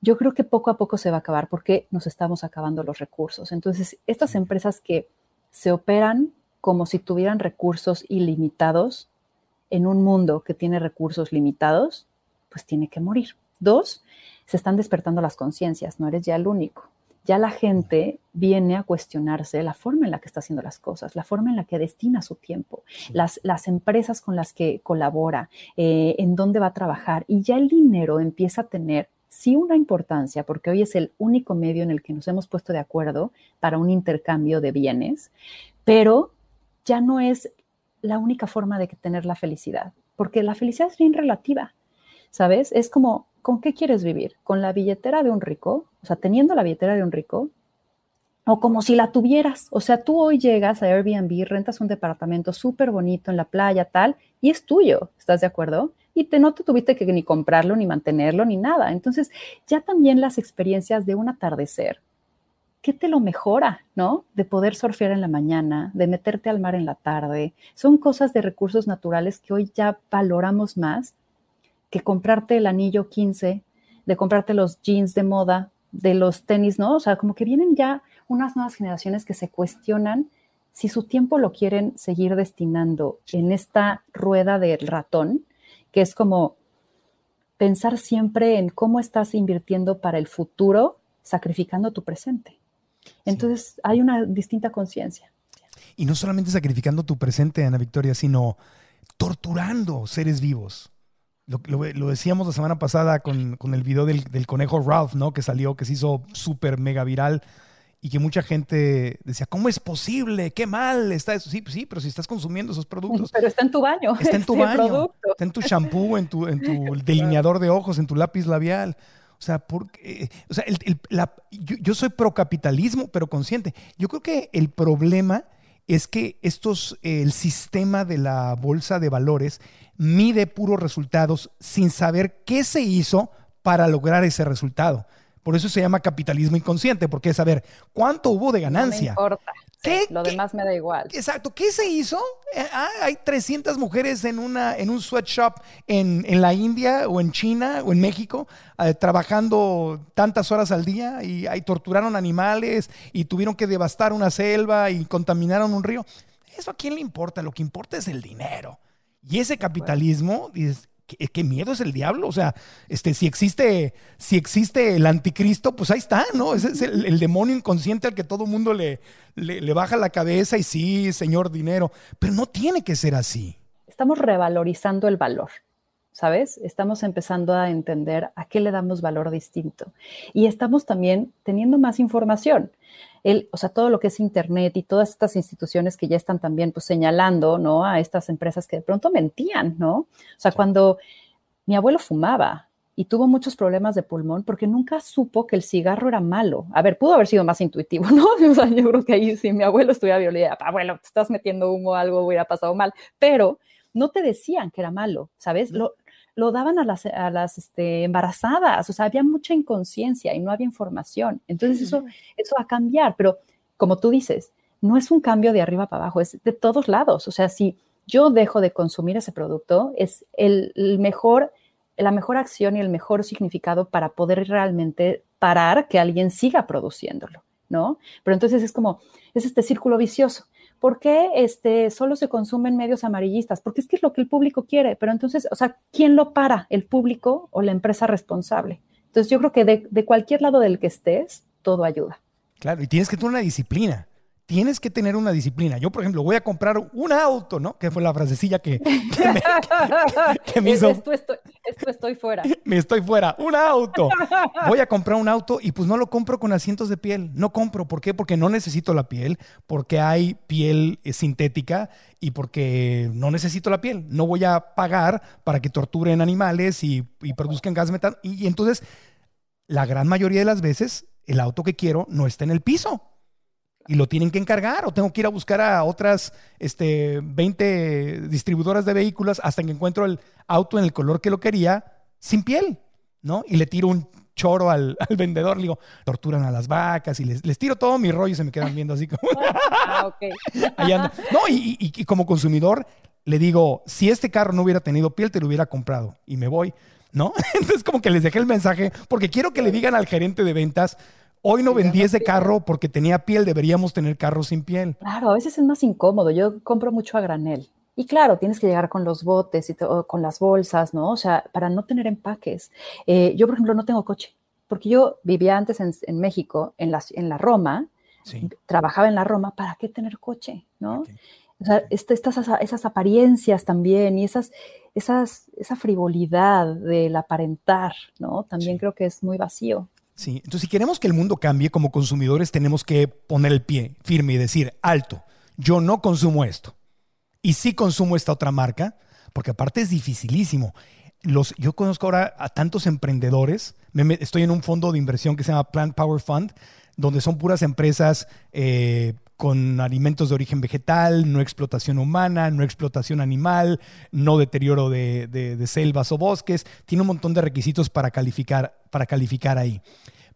Yo creo que poco a poco se va a acabar porque nos estamos acabando los recursos. Entonces, estas empresas que se operan como si tuvieran recursos ilimitados en un mundo que tiene recursos limitados, pues tiene que morir. Dos, se están despertando las conciencias, no eres ya el único ya la gente viene a cuestionarse la forma en la que está haciendo las cosas, la forma en la que destina su tiempo, las, las, empresas con las que colabora, eh, en dónde va a trabajar. Y ya el dinero empieza a tener sí una importancia, porque hoy es el único medio en el que nos hemos puesto de acuerdo para un intercambio de bienes, pero ya no es la única forma de tener la felicidad, porque la felicidad es bien relativa, ¿sabes? Es como ¿con qué quieres vivir? ¿Con la billetera de un rico? O sea, teniendo la billetera de un rico. O como si la tuvieras. O sea, tú hoy llegas a Airbnb, rentas un departamento súper bonito en la playa, tal, y es tuyo. ¿Estás de acuerdo? Y te, no te tuviste que ni comprarlo, ni mantenerlo, ni nada. Entonces, ya también las experiencias de un atardecer, ¿qué te lo mejora, no? De poder surfear en la mañana, de meterte al mar en la tarde. Son cosas de recursos naturales que hoy ya valoramos más que comprarte el anillo 15, de comprarte los jeans de moda, de los tenis, ¿no? O sea, como que vienen ya unas nuevas generaciones que se cuestionan si su tiempo lo quieren seguir destinando en esta rueda del ratón, que es como pensar siempre en cómo estás invirtiendo para el futuro, sacrificando tu presente. Entonces, hay una distinta conciencia. Y no solamente sacrificando tu presente, Ana Victoria, sino torturando seres vivos. Lo, decíamos la semana pasada con, el video del, conejo Ralph, ¿no? Que salió, que se hizo súper mega viral y que mucha gente decía, ¿cómo es posible? ¡Qué mal está eso! Sí, sí, pero si estás consumiendo esos productos. Pero está en tu baño. Está en tu baño. Está en tu shampoo, en tu, en tu delineador de ojos, en tu lápiz labial. O sea, porque, o sea yo, yo, soy pro capitalismo, pero consciente. Yo creo que el problema es que estos, el sistema de la bolsa de valores mide puros resultados sin saber qué se hizo para lograr ese resultado. Por eso se llama capitalismo inconsciente, porque es saber cuánto hubo de ganancia. ¿Qué? Lo ¿Qué? demás me da igual. Exacto. ¿Qué se hizo? Eh, ah, hay 300 mujeres en, una, en un sweatshop en, en la India o en China o en México eh, trabajando tantas horas al día y ahí torturaron animales y tuvieron que devastar una selva y contaminaron un río. ¿Eso a quién le importa? Lo que importa es el dinero. Y ese capitalismo, dices, ¿qué, miedo es el diablo? O sea, este, si, existe, si existe el anticristo, pues ahí está, ¿no? Es el, demonio inconsciente al que todo mundo le, le baja la cabeza y sí, señor dinero. Pero no tiene que ser así. Estamos revalorizando el valor, ¿sabes? Estamos empezando a entender a qué le damos valor distinto. Y estamos también teniendo más información. El, o sea, todo lo que es Internet y todas estas instituciones que ya están también pues, señalando, ¿no? A estas empresas que de pronto mentían, ¿no? O sea, cuando mi abuelo fumaba y tuvo muchos problemas de pulmón porque nunca supo que el cigarro era malo. A ver, pudo haber sido más intuitivo, ¿no? O sea, yo creo que ahí si mi abuelo estuviera violento, abuelo, te estás metiendo humo, algo hubiera pasado mal, pero no te decían que era malo, ¿sabes? Lo, lo daban a las, a las este, embarazadas, o sea, había mucha inconsciencia y no había información. Entonces eso, eso va a cambiar, pero como tú dices, no es un cambio de arriba para abajo, es de todos lados. O sea, si yo dejo de consumir ese producto, es el, el mejor, la mejor acción y el mejor significado para poder realmente parar que alguien siga produciéndolo, ¿no? Pero entonces es como, es este círculo vicioso. ¿Por qué este, solo se consumen medios amarillistas? Porque es que es lo que el público quiere, pero entonces, o sea, ¿quién lo para? ¿El público o la empresa responsable? Entonces yo creo que de, de cualquier lado del que estés, todo ayuda. Claro, y tienes que tener una disciplina. Tienes que tener una disciplina. Yo, por ejemplo, voy a comprar un auto, ¿no? Que fue la frasecilla que, que me, que me hizo. Esto estoy, esto estoy fuera. Me estoy fuera. Un auto. Voy a comprar un auto y pues no lo compro con asientos de piel. No compro. ¿Por qué? Porque no necesito la piel, porque hay piel eh, sintética y porque no necesito la piel. No voy a pagar para que torturen animales y, y produzcan gas metano. Y, y entonces, la gran mayoría de las veces, el auto que quiero no está en el piso y lo tienen que encargar o tengo que ir a buscar a otras este, 20 distribuidoras de vehículos hasta que encuentro el auto en el color que lo quería sin piel, ¿no? Y le tiro un choro al, al vendedor, le digo, torturan a las vacas y les, les, tiro todo mi rollo y se me quedan viendo así como... ah, okay. no, y, y, y como consumidor le digo, si este carro no hubiera tenido piel, te lo hubiera comprado y me voy. ¿No? Entonces como que les dejé el mensaje porque quiero que le digan al gerente de ventas, Hoy no vendí ese carro porque tenía piel, deberíamos tener carros sin piel. Claro, a veces es más incómodo. Yo compro mucho a granel. Y claro, tienes que llegar con los botes y con las bolsas, ¿no? O sea, para no tener empaques. Eh, yo, por ejemplo, no tengo coche, porque yo vivía antes en, en México, en la, en la Roma, sí. trabajaba en la Roma, ¿para qué tener coche, no? Okay. O sea, este, estas, esas apariencias también y esas, esas, esa frivolidad del aparentar, ¿no? También sí. creo que es muy vacío. Sí, entonces si queremos que el mundo cambie como consumidores, tenemos que poner el pie firme y decir, alto, yo no consumo esto. Y sí consumo esta otra marca, porque aparte es dificilísimo. Los, yo conozco ahora a tantos emprendedores, estoy en un fondo de inversión que se llama Plant Power Fund, donde son puras empresas eh, con alimentos de origen vegetal, no explotación humana, no explotación animal, no deterioro de, selvas o bosques. Tiene un montón de requisitos para calificar, para calificar ahí.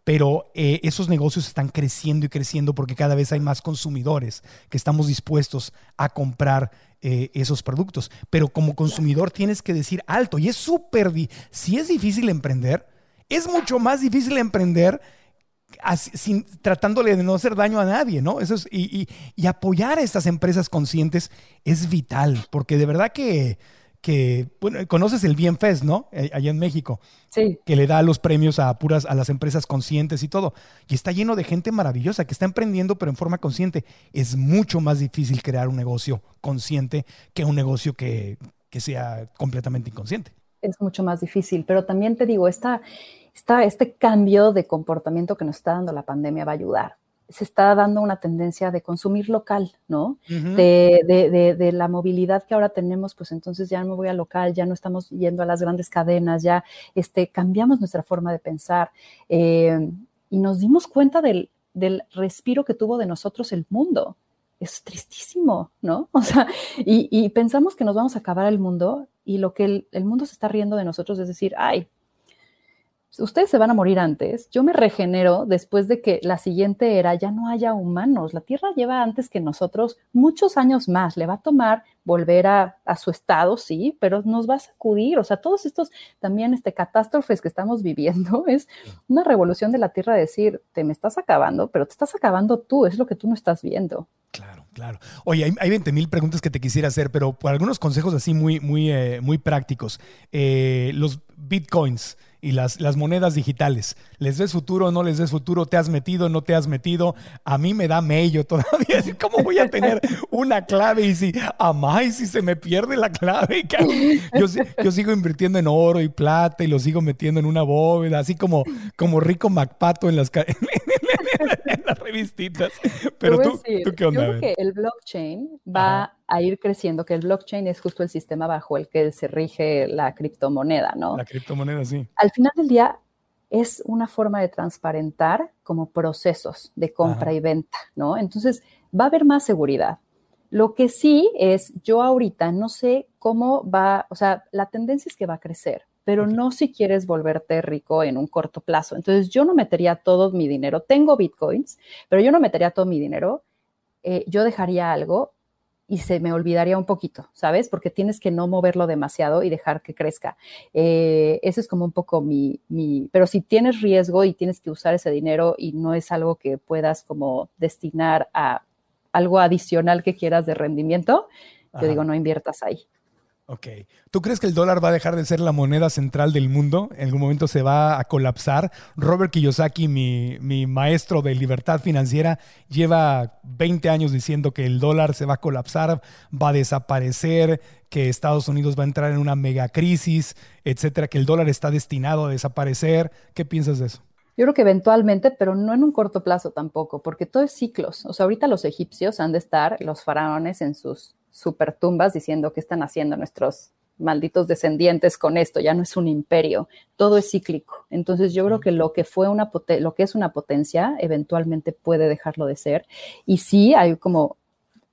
Pero eh, esos negocios están creciendo y creciendo porque cada vez hay más consumidores que estamos dispuestos a comprar eh, esos productos. Pero como consumidor tienes que decir alto y es súper, si es difícil emprender, es mucho más difícil emprender Así, sin, tratándole de no hacer daño a nadie, ¿no? Eso es, y, y, y, apoyar a estas empresas conscientes es vital, porque de verdad que, que bueno, conoces el Bienfest, ¿no? Allá en México. Sí. Que le da los premios a puras, a las empresas conscientes y todo. Y está lleno de gente maravillosa que está emprendiendo, pero en forma consciente. Es mucho más difícil crear un negocio consciente que un negocio que, que sea completamente inconsciente. Es mucho más difícil, pero también te digo, esta esta, este cambio de comportamiento que nos está dando la pandemia va a ayudar. Se está dando una tendencia de consumir local, ¿no? Uh -huh. de, de, de, de, la movilidad que ahora tenemos, pues entonces ya no me voy a local, ya no estamos yendo a las grandes cadenas, ya este, cambiamos nuestra forma de pensar eh, y nos dimos cuenta del, del respiro que tuvo de nosotros el mundo. Es tristísimo, ¿no? O sea, y, y pensamos que nos vamos a acabar el mundo y lo que el, el mundo se está riendo de nosotros es decir, ay, ustedes se van a morir antes, yo me regenero después de que la siguiente era ya no haya humanos. La Tierra lleva antes que nosotros muchos años más. Le va a tomar volver a, su estado, sí, pero nos va a sacudir. O sea, todos estos también este, catástrofes que estamos viviendo es una revolución de la Tierra decir, te me estás acabando, pero te estás acabando tú, es lo que tú no estás viendo. Claro, claro. Oye, hay, hay 20 mil preguntas que te quisiera hacer, pero por algunos consejos así muy, muy, eh, muy prácticos. Eh, los bitcoins y las, las monedas digitales. ¿Les ves futuro no les ves futuro? ¿Te has metido no te has metido? A mí me da mello todavía. ¿Cómo voy a tener una clave? Y si, amá, si se me pierde la clave. Yo, yo sigo invirtiendo en oro y plata y lo sigo metiendo en una bóveda, así como, como rico MacPato en las revistitas. Pero tú, tú, ¿qué onda? Yo creo que el blockchain va a ir creciendo, que el blockchain es justo el sistema bajo el que se rige la criptomoneda, ¿no? La criptomoneda, sí. Al final del día es una forma de transparentar como procesos de compra y venta, ¿no? Entonces va a haber más seguridad. Lo que sí es, yo ahorita no sé cómo va, o sea, la tendencia es que va a crecer, pero no si quieres volverte rico en un corto plazo. Entonces yo no metería todo mi dinero, tengo bitcoins, pero yo no metería todo mi dinero, eh, yo dejaría algo y se me olvidaría un poquito, ¿sabes? Porque tienes que no moverlo demasiado y dejar que crezca. Eh, eso es como un poco mi, mi, pero si tienes riesgo y tienes que usar ese dinero y no es algo que puedas como destinar a algo adicional que quieras de rendimiento, yo digo, no inviertas ahí. Ok. ¿Tú crees que el dólar va a dejar de ser la moneda central del mundo? ¿En algún momento se va a colapsar? Robert Kiyosaki, mi, mi, maestro de libertad financiera, lleva 20 años diciendo que el dólar se va a colapsar, va a desaparecer, que Estados Unidos va a entrar en una megacrisis, etcétera, que el dólar está destinado a desaparecer. ¿Qué piensas de eso? Yo creo que eventualmente, pero no en un corto plazo tampoco, porque todo es ciclos. O sea, ahorita los egipcios han de estar, los faraones en sus super tumbas diciendo qué están haciendo nuestros malditos descendientes con esto, ya no es un imperio, todo es cíclico. Entonces yo creo que lo que fue una lo que es una potencia eventualmente puede dejarlo de ser y sí hay como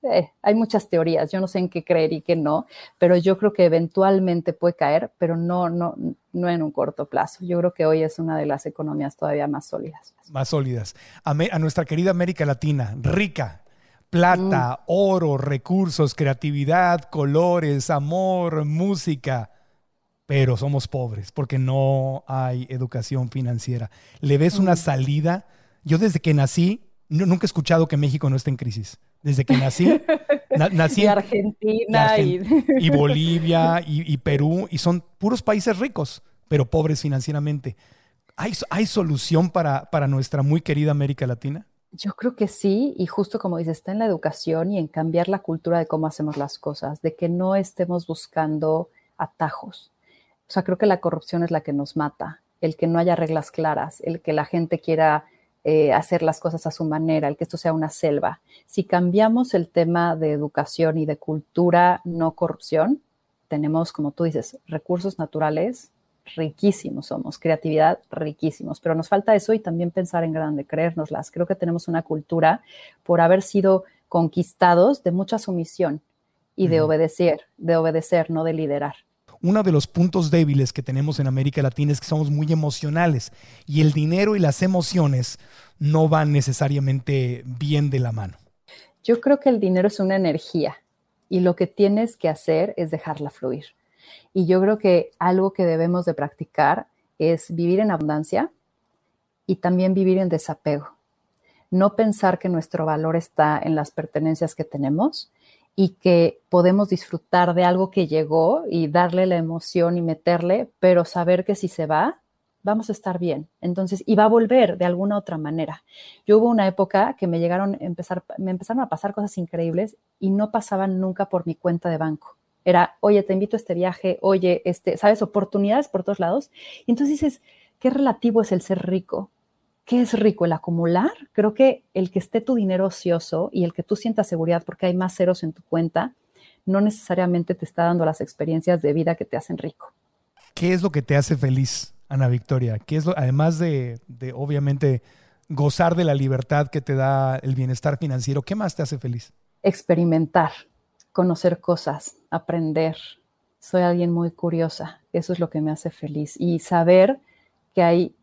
eh, hay muchas teorías, yo no sé en qué creer y qué no, pero yo creo que eventualmente puede caer, pero no, no, no en un corto plazo. Yo creo que hoy es una de las economías todavía más sólidas. Más sólidas. a nuestra querida América Latina, rica, plata, mm. oro, recursos, creatividad, colores, amor, música, pero somos pobres porque no hay educación financiera. ¿Le ves una mm. salida? Yo desde que nací, nunca he escuchado que México no esté en crisis. Desde que nací, nací y Argentina y, Bolivia y, Perú, y son puros países ricos, pero pobres financieramente. ¿Hay, hay solución para, para nuestra muy querida América Latina? Yo creo que sí, y justo como dices, está en la educación y en cambiar la cultura de cómo hacemos las cosas, de que no estemos buscando atajos. O sea, creo que la corrupción es la que nos mata, el que no haya reglas claras, el que la gente quiera eh, hacer las cosas a su manera, el que esto sea una selva. Si cambiamos el tema de educación y de cultura, no corrupción, tenemos, como tú dices, recursos naturales riquísimos somos, creatividad riquísimos, pero nos falta eso y también pensar en grande, creérnoslas. Creo que tenemos una cultura por haber sido conquistados de mucha sumisión y de obedecer, de obedecer, no de liderar. Uno de los puntos débiles que tenemos en América Latina es que somos muy emocionales y el dinero y las emociones no van necesariamente bien de la mano. Yo creo que el dinero es una energía y lo que tienes que hacer es dejarla fluir. Y yo creo que algo que debemos de practicar es vivir en abundancia y también vivir en desapego. No pensar que nuestro valor está en las pertenencias que tenemos y que podemos disfrutar de algo que llegó y darle la emoción y meterle, pero saber que si se va, vamos a estar bien. Entonces, y va a volver de alguna otra manera. Yo hubo una época que me llegaron a empezar, me empezaron a pasar cosas increíbles y no pasaban nunca por mi cuenta de banco era, oye, te invito a este viaje, oye, este, ¿sabes? Oportunidades por todos lados. Y entonces dices, ¿qué relativo es el ser rico? ¿Qué es rico? ¿El acumular? Creo que el que esté tu dinero ocioso y el que tú sientas seguridad porque hay más ceros en tu cuenta, no necesariamente te está dando las experiencias de vida que te hacen rico. ¿Qué es lo que te hace feliz, Ana Victoria? ¿Qué es lo, además de, de obviamente gozar de la libertad que te da el bienestar financiero, ¿qué más te hace feliz? Experimentar conocer cosas, aprender. Soy alguien muy curiosa, eso es lo que me hace feliz. Y saber que hay,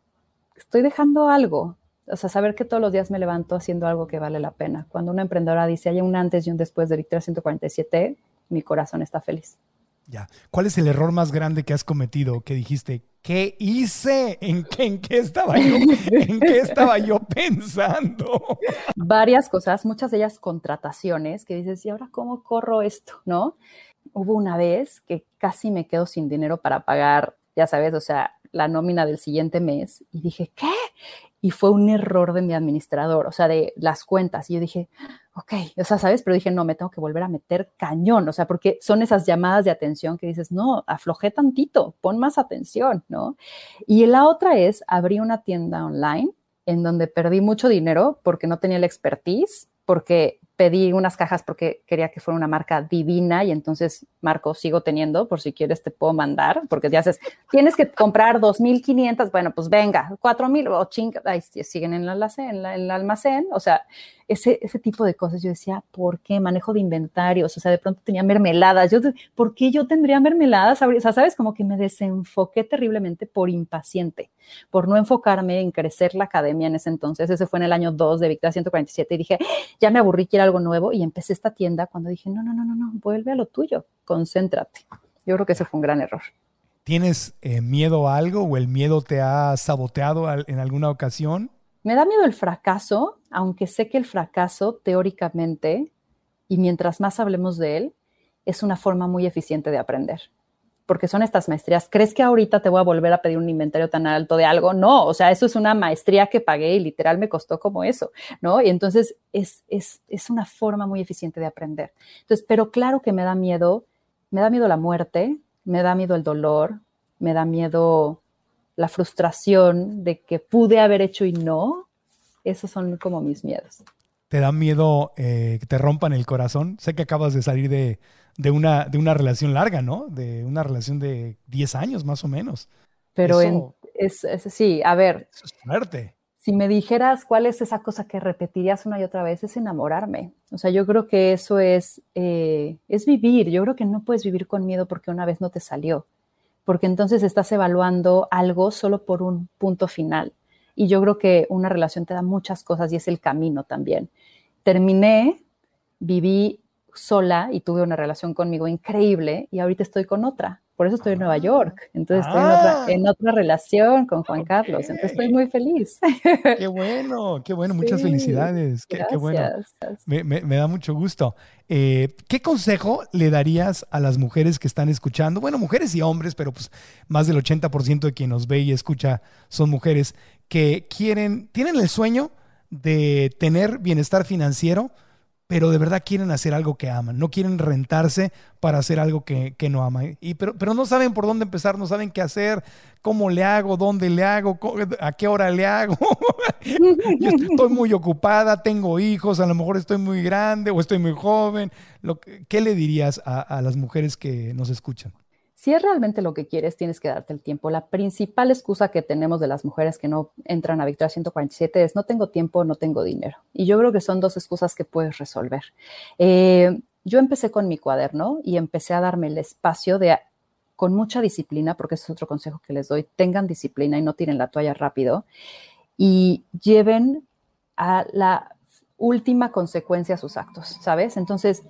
estoy dejando algo. O sea, saber que todos los días me levanto haciendo algo que vale la pena. Cuando una emprendedora dice hay un antes y un después de Victoria 147, mi corazón está feliz. Ya. ¿Cuál es el error más grande que has cometido? Que dijiste, ¿qué hice? ¿En qué, en qué estaba yo? ¿En qué estaba yo pensando? Varias cosas, muchas de ellas contrataciones, que dices, ¿y ahora cómo corro esto? ¿No? Hubo una vez que casi me quedo sin dinero para pagar, ya sabes, o sea, la nómina del siguiente mes y dije, ¿qué? Y fue un error de mi administrador, o sea, de las cuentas. Y yo dije, ok, o sea, ¿sabes? Pero dije, no, me tengo que volver a meter cañón, o sea, porque son esas llamadas de atención que dices, no, aflojé tantito, pon más atención, ¿no? Y la otra es, abrí una tienda online en donde perdí mucho dinero porque no tenía la expertise, porque pedí unas cajas porque quería que fuera una marca divina y entonces, Marco, sigo teniendo, por si quieres te puedo mandar, porque ya haces, tienes que comprar 2.500, bueno, pues venga, 4.000 o chinga, ahí siguen en el almacén, o sea, ese, ese tipo de cosas. Yo decía, ¿por qué? Manejo de inventarios, o sea, de pronto tenía mermeladas. Yo, ¿Por qué yo tendría mermeladas? O sea, ¿sabes? Como que me desenfoqué terriblemente por impaciente, por no enfocarme en crecer la academia en ese entonces. Ese fue en el año 2 de Victoria 147 y dije, ya me aburrí, quiero algo nuevo. Y empecé esta tienda cuando dije, no, no, no, no, no, vuelve a lo tuyo, concéntrate. Yo creo que ese fue un gran error. ¿Tienes eh, miedo a algo o el miedo te ha saboteado en alguna ocasión? Me da miedo el fracaso, aunque sé que el fracaso teóricamente, y mientras más hablemos de él, es una forma muy eficiente de aprender. Porque son estas maestrías. ¿Crees que ahorita te voy a volver a pedir un inventario tan alto de algo? No, o sea, eso es una maestría que pagué y literal me costó como eso, ¿no? Y entonces es, es, es una forma muy eficiente de aprender. Entonces, pero claro que me da miedo, me da miedo la muerte, me da miedo el dolor, me da miedo la frustración de que pude haber hecho y no, esos son como mis miedos. ¿Te da miedo eh, que te rompan el corazón? Sé que acabas de salir de, una, de una relación larga, ¿no? De una relación de 10 años más o menos. Pero es, sí, a ver. Eso es fuerte. Si me dijeras cuál es esa cosa que repetirías una y otra vez, es enamorarme. O sea, yo creo que eso es, eh, es vivir. Yo creo que no puedes vivir con miedo porque una vez no te salió porque entonces estás evaluando algo solo por un punto final. Y yo creo que una relación te da muchas cosas y es el camino también. Terminé, viví sola y tuve una relación conmigo increíble y ahorita estoy con otra. Por eso estoy en Nueva ah. York. Entonces estoy en, otra, ah. relación con Juan Carlos. Entonces estoy muy feliz. Qué bueno, qué bueno. Muchas felicidades. Qué, bueno. Me, da mucho gusto. Eh, ¿Qué consejo le darías a las mujeres que están escuchando? Bueno, mujeres y hombres, pero pues más del 80% de quien nos ve y escucha son mujeres que quieren, tienen el sueño de tener bienestar financiero, pero de verdad quieren hacer algo que aman, no quieren rentarse para hacer algo que, no aman. Y, pero, pero no saben por dónde empezar, no saben qué hacer, cómo le hago, dónde le hago, a qué hora le hago. Yo estoy muy ocupada, tengo hijos, a lo mejor estoy muy grande o estoy muy joven. ¿Qué le dirías a las mujeres que nos escuchan? Si es realmente lo que quieres, tienes que darte el tiempo. La principal excusa que tenemos de las mujeres que no entran a Victoria 147 es no tengo tiempo, no tengo dinero. Y yo creo que son dos excusas que puedes resolver. Eh, yo empecé con mi cuaderno y empecé a darme el espacio de, con mucha disciplina, porque ese es otro consejo que les doy, tengan disciplina y no tiren la toalla rápido y lleven a la última consecuencia sus actos, ¿sabes? Entonces,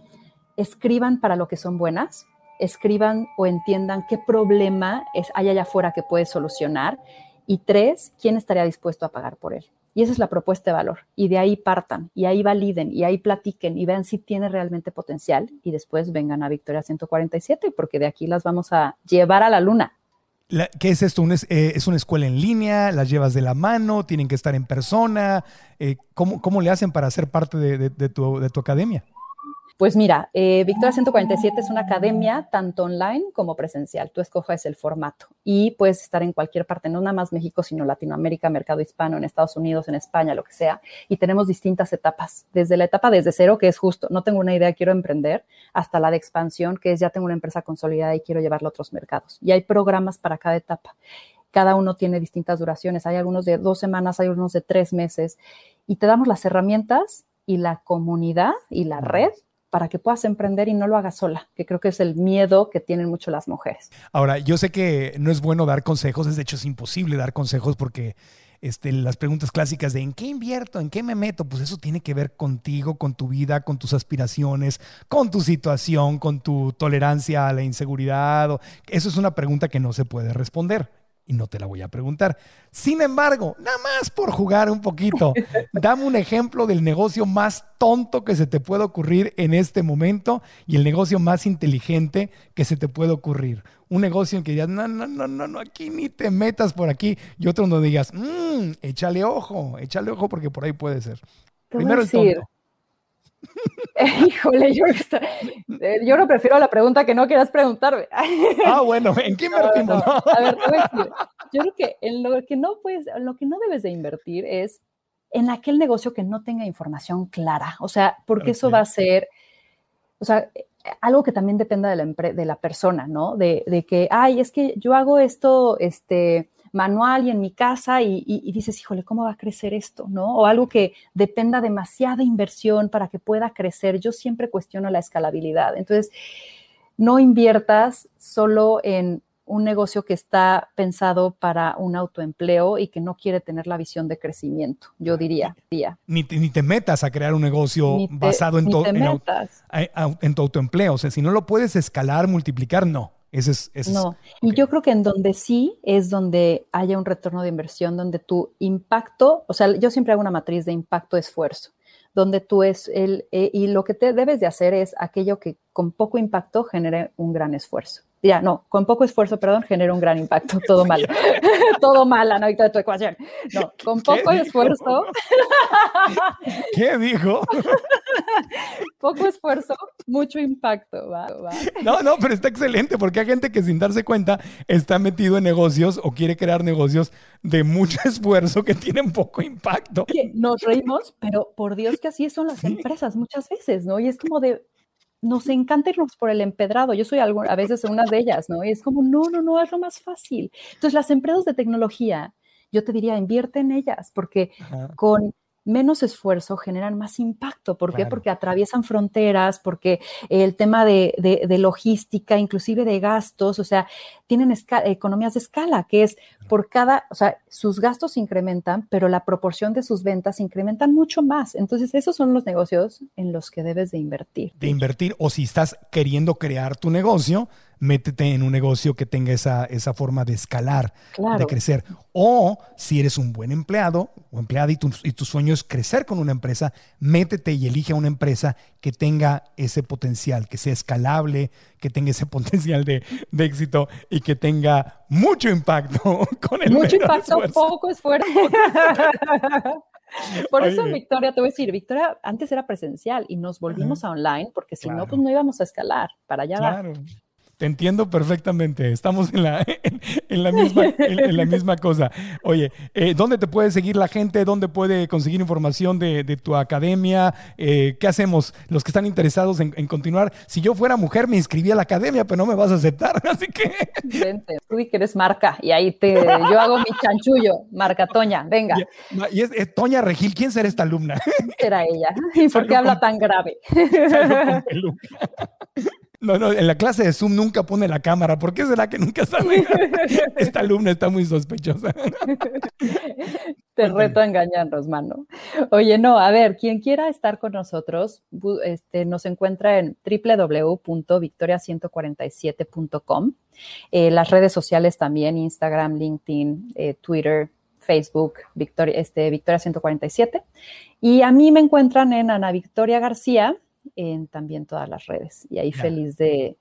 escriban para lo que son buenas, escriban o entiendan qué problema hay allá afuera que puede solucionar. Y tres, quién estaría dispuesto a pagar por él. Y esa es la propuesta de valor. Y de ahí partan, y ahí validen, y ahí platiquen, y vean si tiene realmente potencial. Y después vengan a Victoria 147, porque de aquí las vamos a llevar a la luna. ¿Qué es esto? Eh, ¿Es una escuela en línea? ¿Las llevas de la mano? ¿Tienen que estar en persona? Eh, ¿cómo, le hacen para ser parte de tu academia? Pues mira, eh, Victoria 147 es una academia tanto online como presencial. Tú escoges el formato y puedes estar en cualquier parte, no nada más México, sino Latinoamérica, mercado hispano, en Estados Unidos, en España, lo que sea. Y tenemos distintas etapas, desde la etapa desde cero, que es justo, no tengo una idea, quiero emprender, hasta la de expansión, que es ya tengo una empresa consolidada y quiero llevarla a otros mercados. Y hay programas para cada etapa. Cada uno tiene distintas duraciones. Hay algunos de dos semanas, hay unos de tres meses. Y te damos las herramientas y la comunidad y la red para que puedas emprender y no lo hagas sola, que creo que es el miedo que tienen mucho las mujeres. Ahora, yo sé que no es bueno dar consejos, es de hecho es imposible dar consejos porque este, las preguntas clásicas de ¿en qué invierto? ¿En qué me meto? Pues eso tiene que ver contigo, con tu vida, con tus aspiraciones, con tu situación, con tu tolerancia a la inseguridad. Eso es una pregunta que no se puede responder y no te la voy a preguntar. Sin embargo, nada más por jugar un poquito, dame un ejemplo del negocio más tonto que se te puede ocurrir en este momento y el negocio más inteligente que se te puede ocurrir. Un negocio en que digas, no, no, no, no, no, aquí ni te metas por aquí. Y otro donde digas, mmm, échale ojo, échale ojo porque por ahí puede ser. Primero el tonto. Híjole, yo, eh, yo no prefiero la pregunta que no quieras preguntarme. Ah, bueno, ¿en qué invertimos? Ver, voy a decir, yo creo que en lo que no puedes, lo que no debes de invertir es en aquel negocio que no tenga información clara. O sea, porque eso va a ser, o sea, algo que también dependa de la, de la persona, ¿no? De, de, que, ay, es que yo hago esto, este, manual y en mi casa y, dices, híjole, ¿cómo va a crecer esto? ¿No? O algo que dependa demasiada inversión para que pueda crecer. Yo siempre cuestiono la escalabilidad. Entonces, no inviertas solo en un negocio que está pensado para un autoempleo y que no quiere tener la visión de crecimiento, yo diría. Ni, te, ni te metas a crear un negocio basado en, tu, en, tu autoempleo. O sea, si no lo puedes escalar, multiplicar, no es, no, y yo creo que en donde sí es donde haya un retorno de inversión, donde tu impacto, o sea, yo siempre hago una matriz de impacto-esfuerzo, donde tú es el, eh, y lo que te debes de hacer es aquello que con poco impacto genere un gran esfuerzo ya, no, con poco esfuerzo, perdón, genera un gran impacto. Todo mal. Todo mal, la de tu ecuación. No, con poco esfuerzo. ¿Qué dijo? poco esfuerzo, mucho impacto. No, no, pero está excelente porque hay gente que sin darse cuenta está metido en negocios o quiere crear negocios de mucho esfuerzo que tienen poco impacto. Nos reímos, pero por Dios que así son las empresas muchas veces, ¿no? Y es como de, nos encanta irnos por el empedrado. Yo soy algo, a veces una de ellas, ¿no? Y es como, no, no, no, es lo más fácil. Entonces, las empresas de tecnología, yo te diría, invierte en ellas, porque con menos esfuerzo generan más impacto. ¿Por qué? Porque atraviesan fronteras, porque el tema de, logística, inclusive de gastos, o sea, tienen economías de escala, que es por cada, o sea, sus gastos incrementan, pero la proporción de sus ventas incrementan mucho más. Entonces, esos son los negocios en los que debes de invertir. De invertir, o si estás queriendo crear tu negocio, métete en un negocio que tenga esa, esa forma de escalar, de crecer. O si eres un buen empleado o empleada y tu, y tu sueño es crecer con una empresa, métete y elige una empresa que tenga ese potencial, que sea escalable, que tenga ese potencial de, de éxito y que tenga mucho impacto con el Mucho impacto, poco esfuerzo. Por eso, Victoria, te voy a decir, Victoria antes era presencial y nos volvimos a online porque si no, pues no íbamos a escalar. Para allá claro. Te entiendo perfectamente. Estamos en la, en, la, misma, en, la misma cosa. Oye, eh, ¿dónde te puede seguir la gente? ¿Dónde puede conseguir información de, tu academia? Eh, ¿Qué hacemos los que están interesados en, continuar? Si yo fuera mujer, me inscribí a la academia, pero no me vas a aceptar, así que... Vente, tú que eres marca, y ahí te, yo hago mi chanchullo, marca Toña, venga. Y, es, Toña Regil, ¿quién será esta alumna? Será ella. ¿Y por qué habla tan grave? No, no, en la clase de Zoom nunca pone la cámara. ¿Por qué será que nunca sabe? Esta alumna está muy sospechosa. Te reto a engañarnos, mano. Oye, no, a ver, quien quiera estar con nosotros, este, nos encuentra en www.victoria147.com. Eh, las redes sociales también, Instagram, LinkedIn, eh, Twitter, Facebook, Victoria, este, Victoria 147. Y a mí me encuentran en Ana Victoria García en también todas las redes. Y ahí feliz de,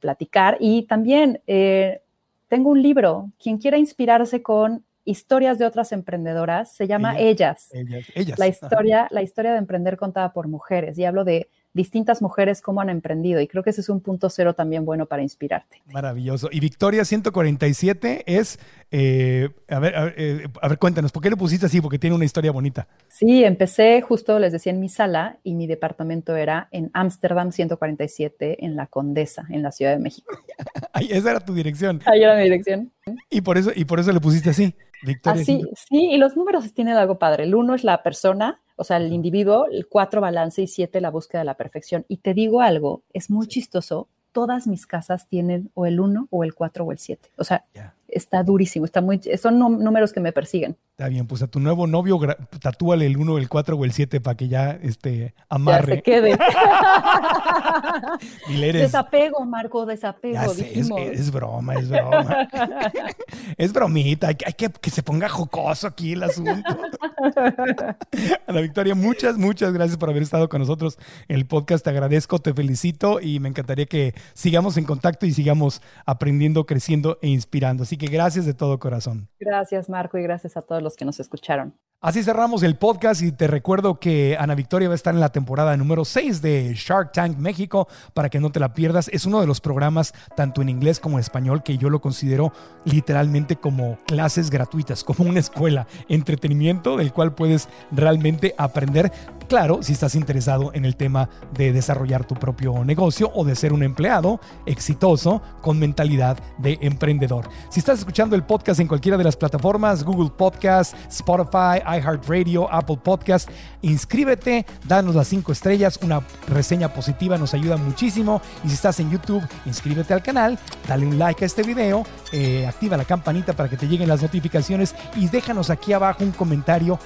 platicar. Y también eh, tengo un libro, quien quiera inspirarse con historias de otras emprendedoras, se llama Ellas. Ellas. La historia, la historia de emprender contada por mujeres. Y hablo de distintas mujeres cómo han emprendido. Y creo que ese es un punto cero también bueno para inspirarte. Maravilloso. Y Victoria 147 es, eh, a, ver, eh, a, ver, cuéntanos, ¿por qué le pusiste así? Porque tiene una historia bonita. Sí, empecé justo, les decía, en mi sala y mi departamento era en Ámsterdam 147, en La Condesa, en la Ciudad de México. Ahí, esa era tu dirección. Ahí era mi dirección. Y por eso, y por eso le pusiste así. Victoria. Así, sí, y los números tienen algo padre. El uno es la persona, o sea, el individuo, el cuatro balance y siete la búsqueda de la perfección. Y te digo algo, es muy chistoso. Todas mis casas tienen o el uno o el cuatro o el siete. O sea, está durísimo, está muy, son números que me persiguen. Está bien, pues a tu nuevo novio tatúale el 1, el 4 o el 7 para que ya este, Ya se amarre. quede. Dile, eres- desapego, Marco, desapego. Ya sé, es, broma, es broma. es bromita, hay, que- hay que que se ponga jocoso aquí el asunto. Ana Victoria, muchas, muchas gracias por haber estado con nosotros en el podcast. Te agradezco, te felicito y me encantaría que sigamos en contacto y sigamos aprendiendo, creciendo e inspirando. Así que gracias de todo corazón. Gracias, Marco, y gracias a todos los que nos escucharon. Así cerramos el podcast y te recuerdo que Ana Victoria va a estar en la temporada número 6 de Shark Tank México para que no te la pierdas. Es uno de los programas tanto en inglés como en español que yo lo considero literalmente como clases gratuitas, como una escuela, entretenimiento del cual puedes realmente aprender. Claro, si estás interesado en el tema de desarrollar tu propio negocio o de ser un empleado exitoso con mentalidad de emprendedor. Si estás escuchando el podcast en cualquiera de las plataformas, Google Podcast, Spotify, iHeartRadio, Apple Podcast, inscríbete, danos las cinco estrellas, una reseña positiva nos ayuda muchísimo. Y si estás en YouTube, inscríbete al canal, dale un like a este video, eh, activa la campanita para que te lleguen las notificaciones y déjanos aquí abajo un comentario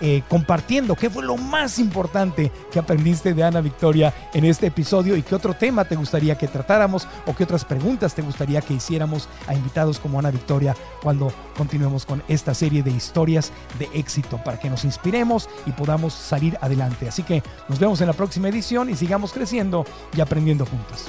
eh, compartiendo qué fue lo más importante que aprendiste de Ana Victoria en este episodio y qué otro tema te gustaría que tratáramos o qué otras preguntas te gustaría que hiciéramos a invitados como Ana Victoria cuando continuemos con esta serie de historias de éxito para que nos inspiremos y podamos salir adelante. Así que nos vemos en la próxima edición y sigamos creciendo y aprendiendo juntos.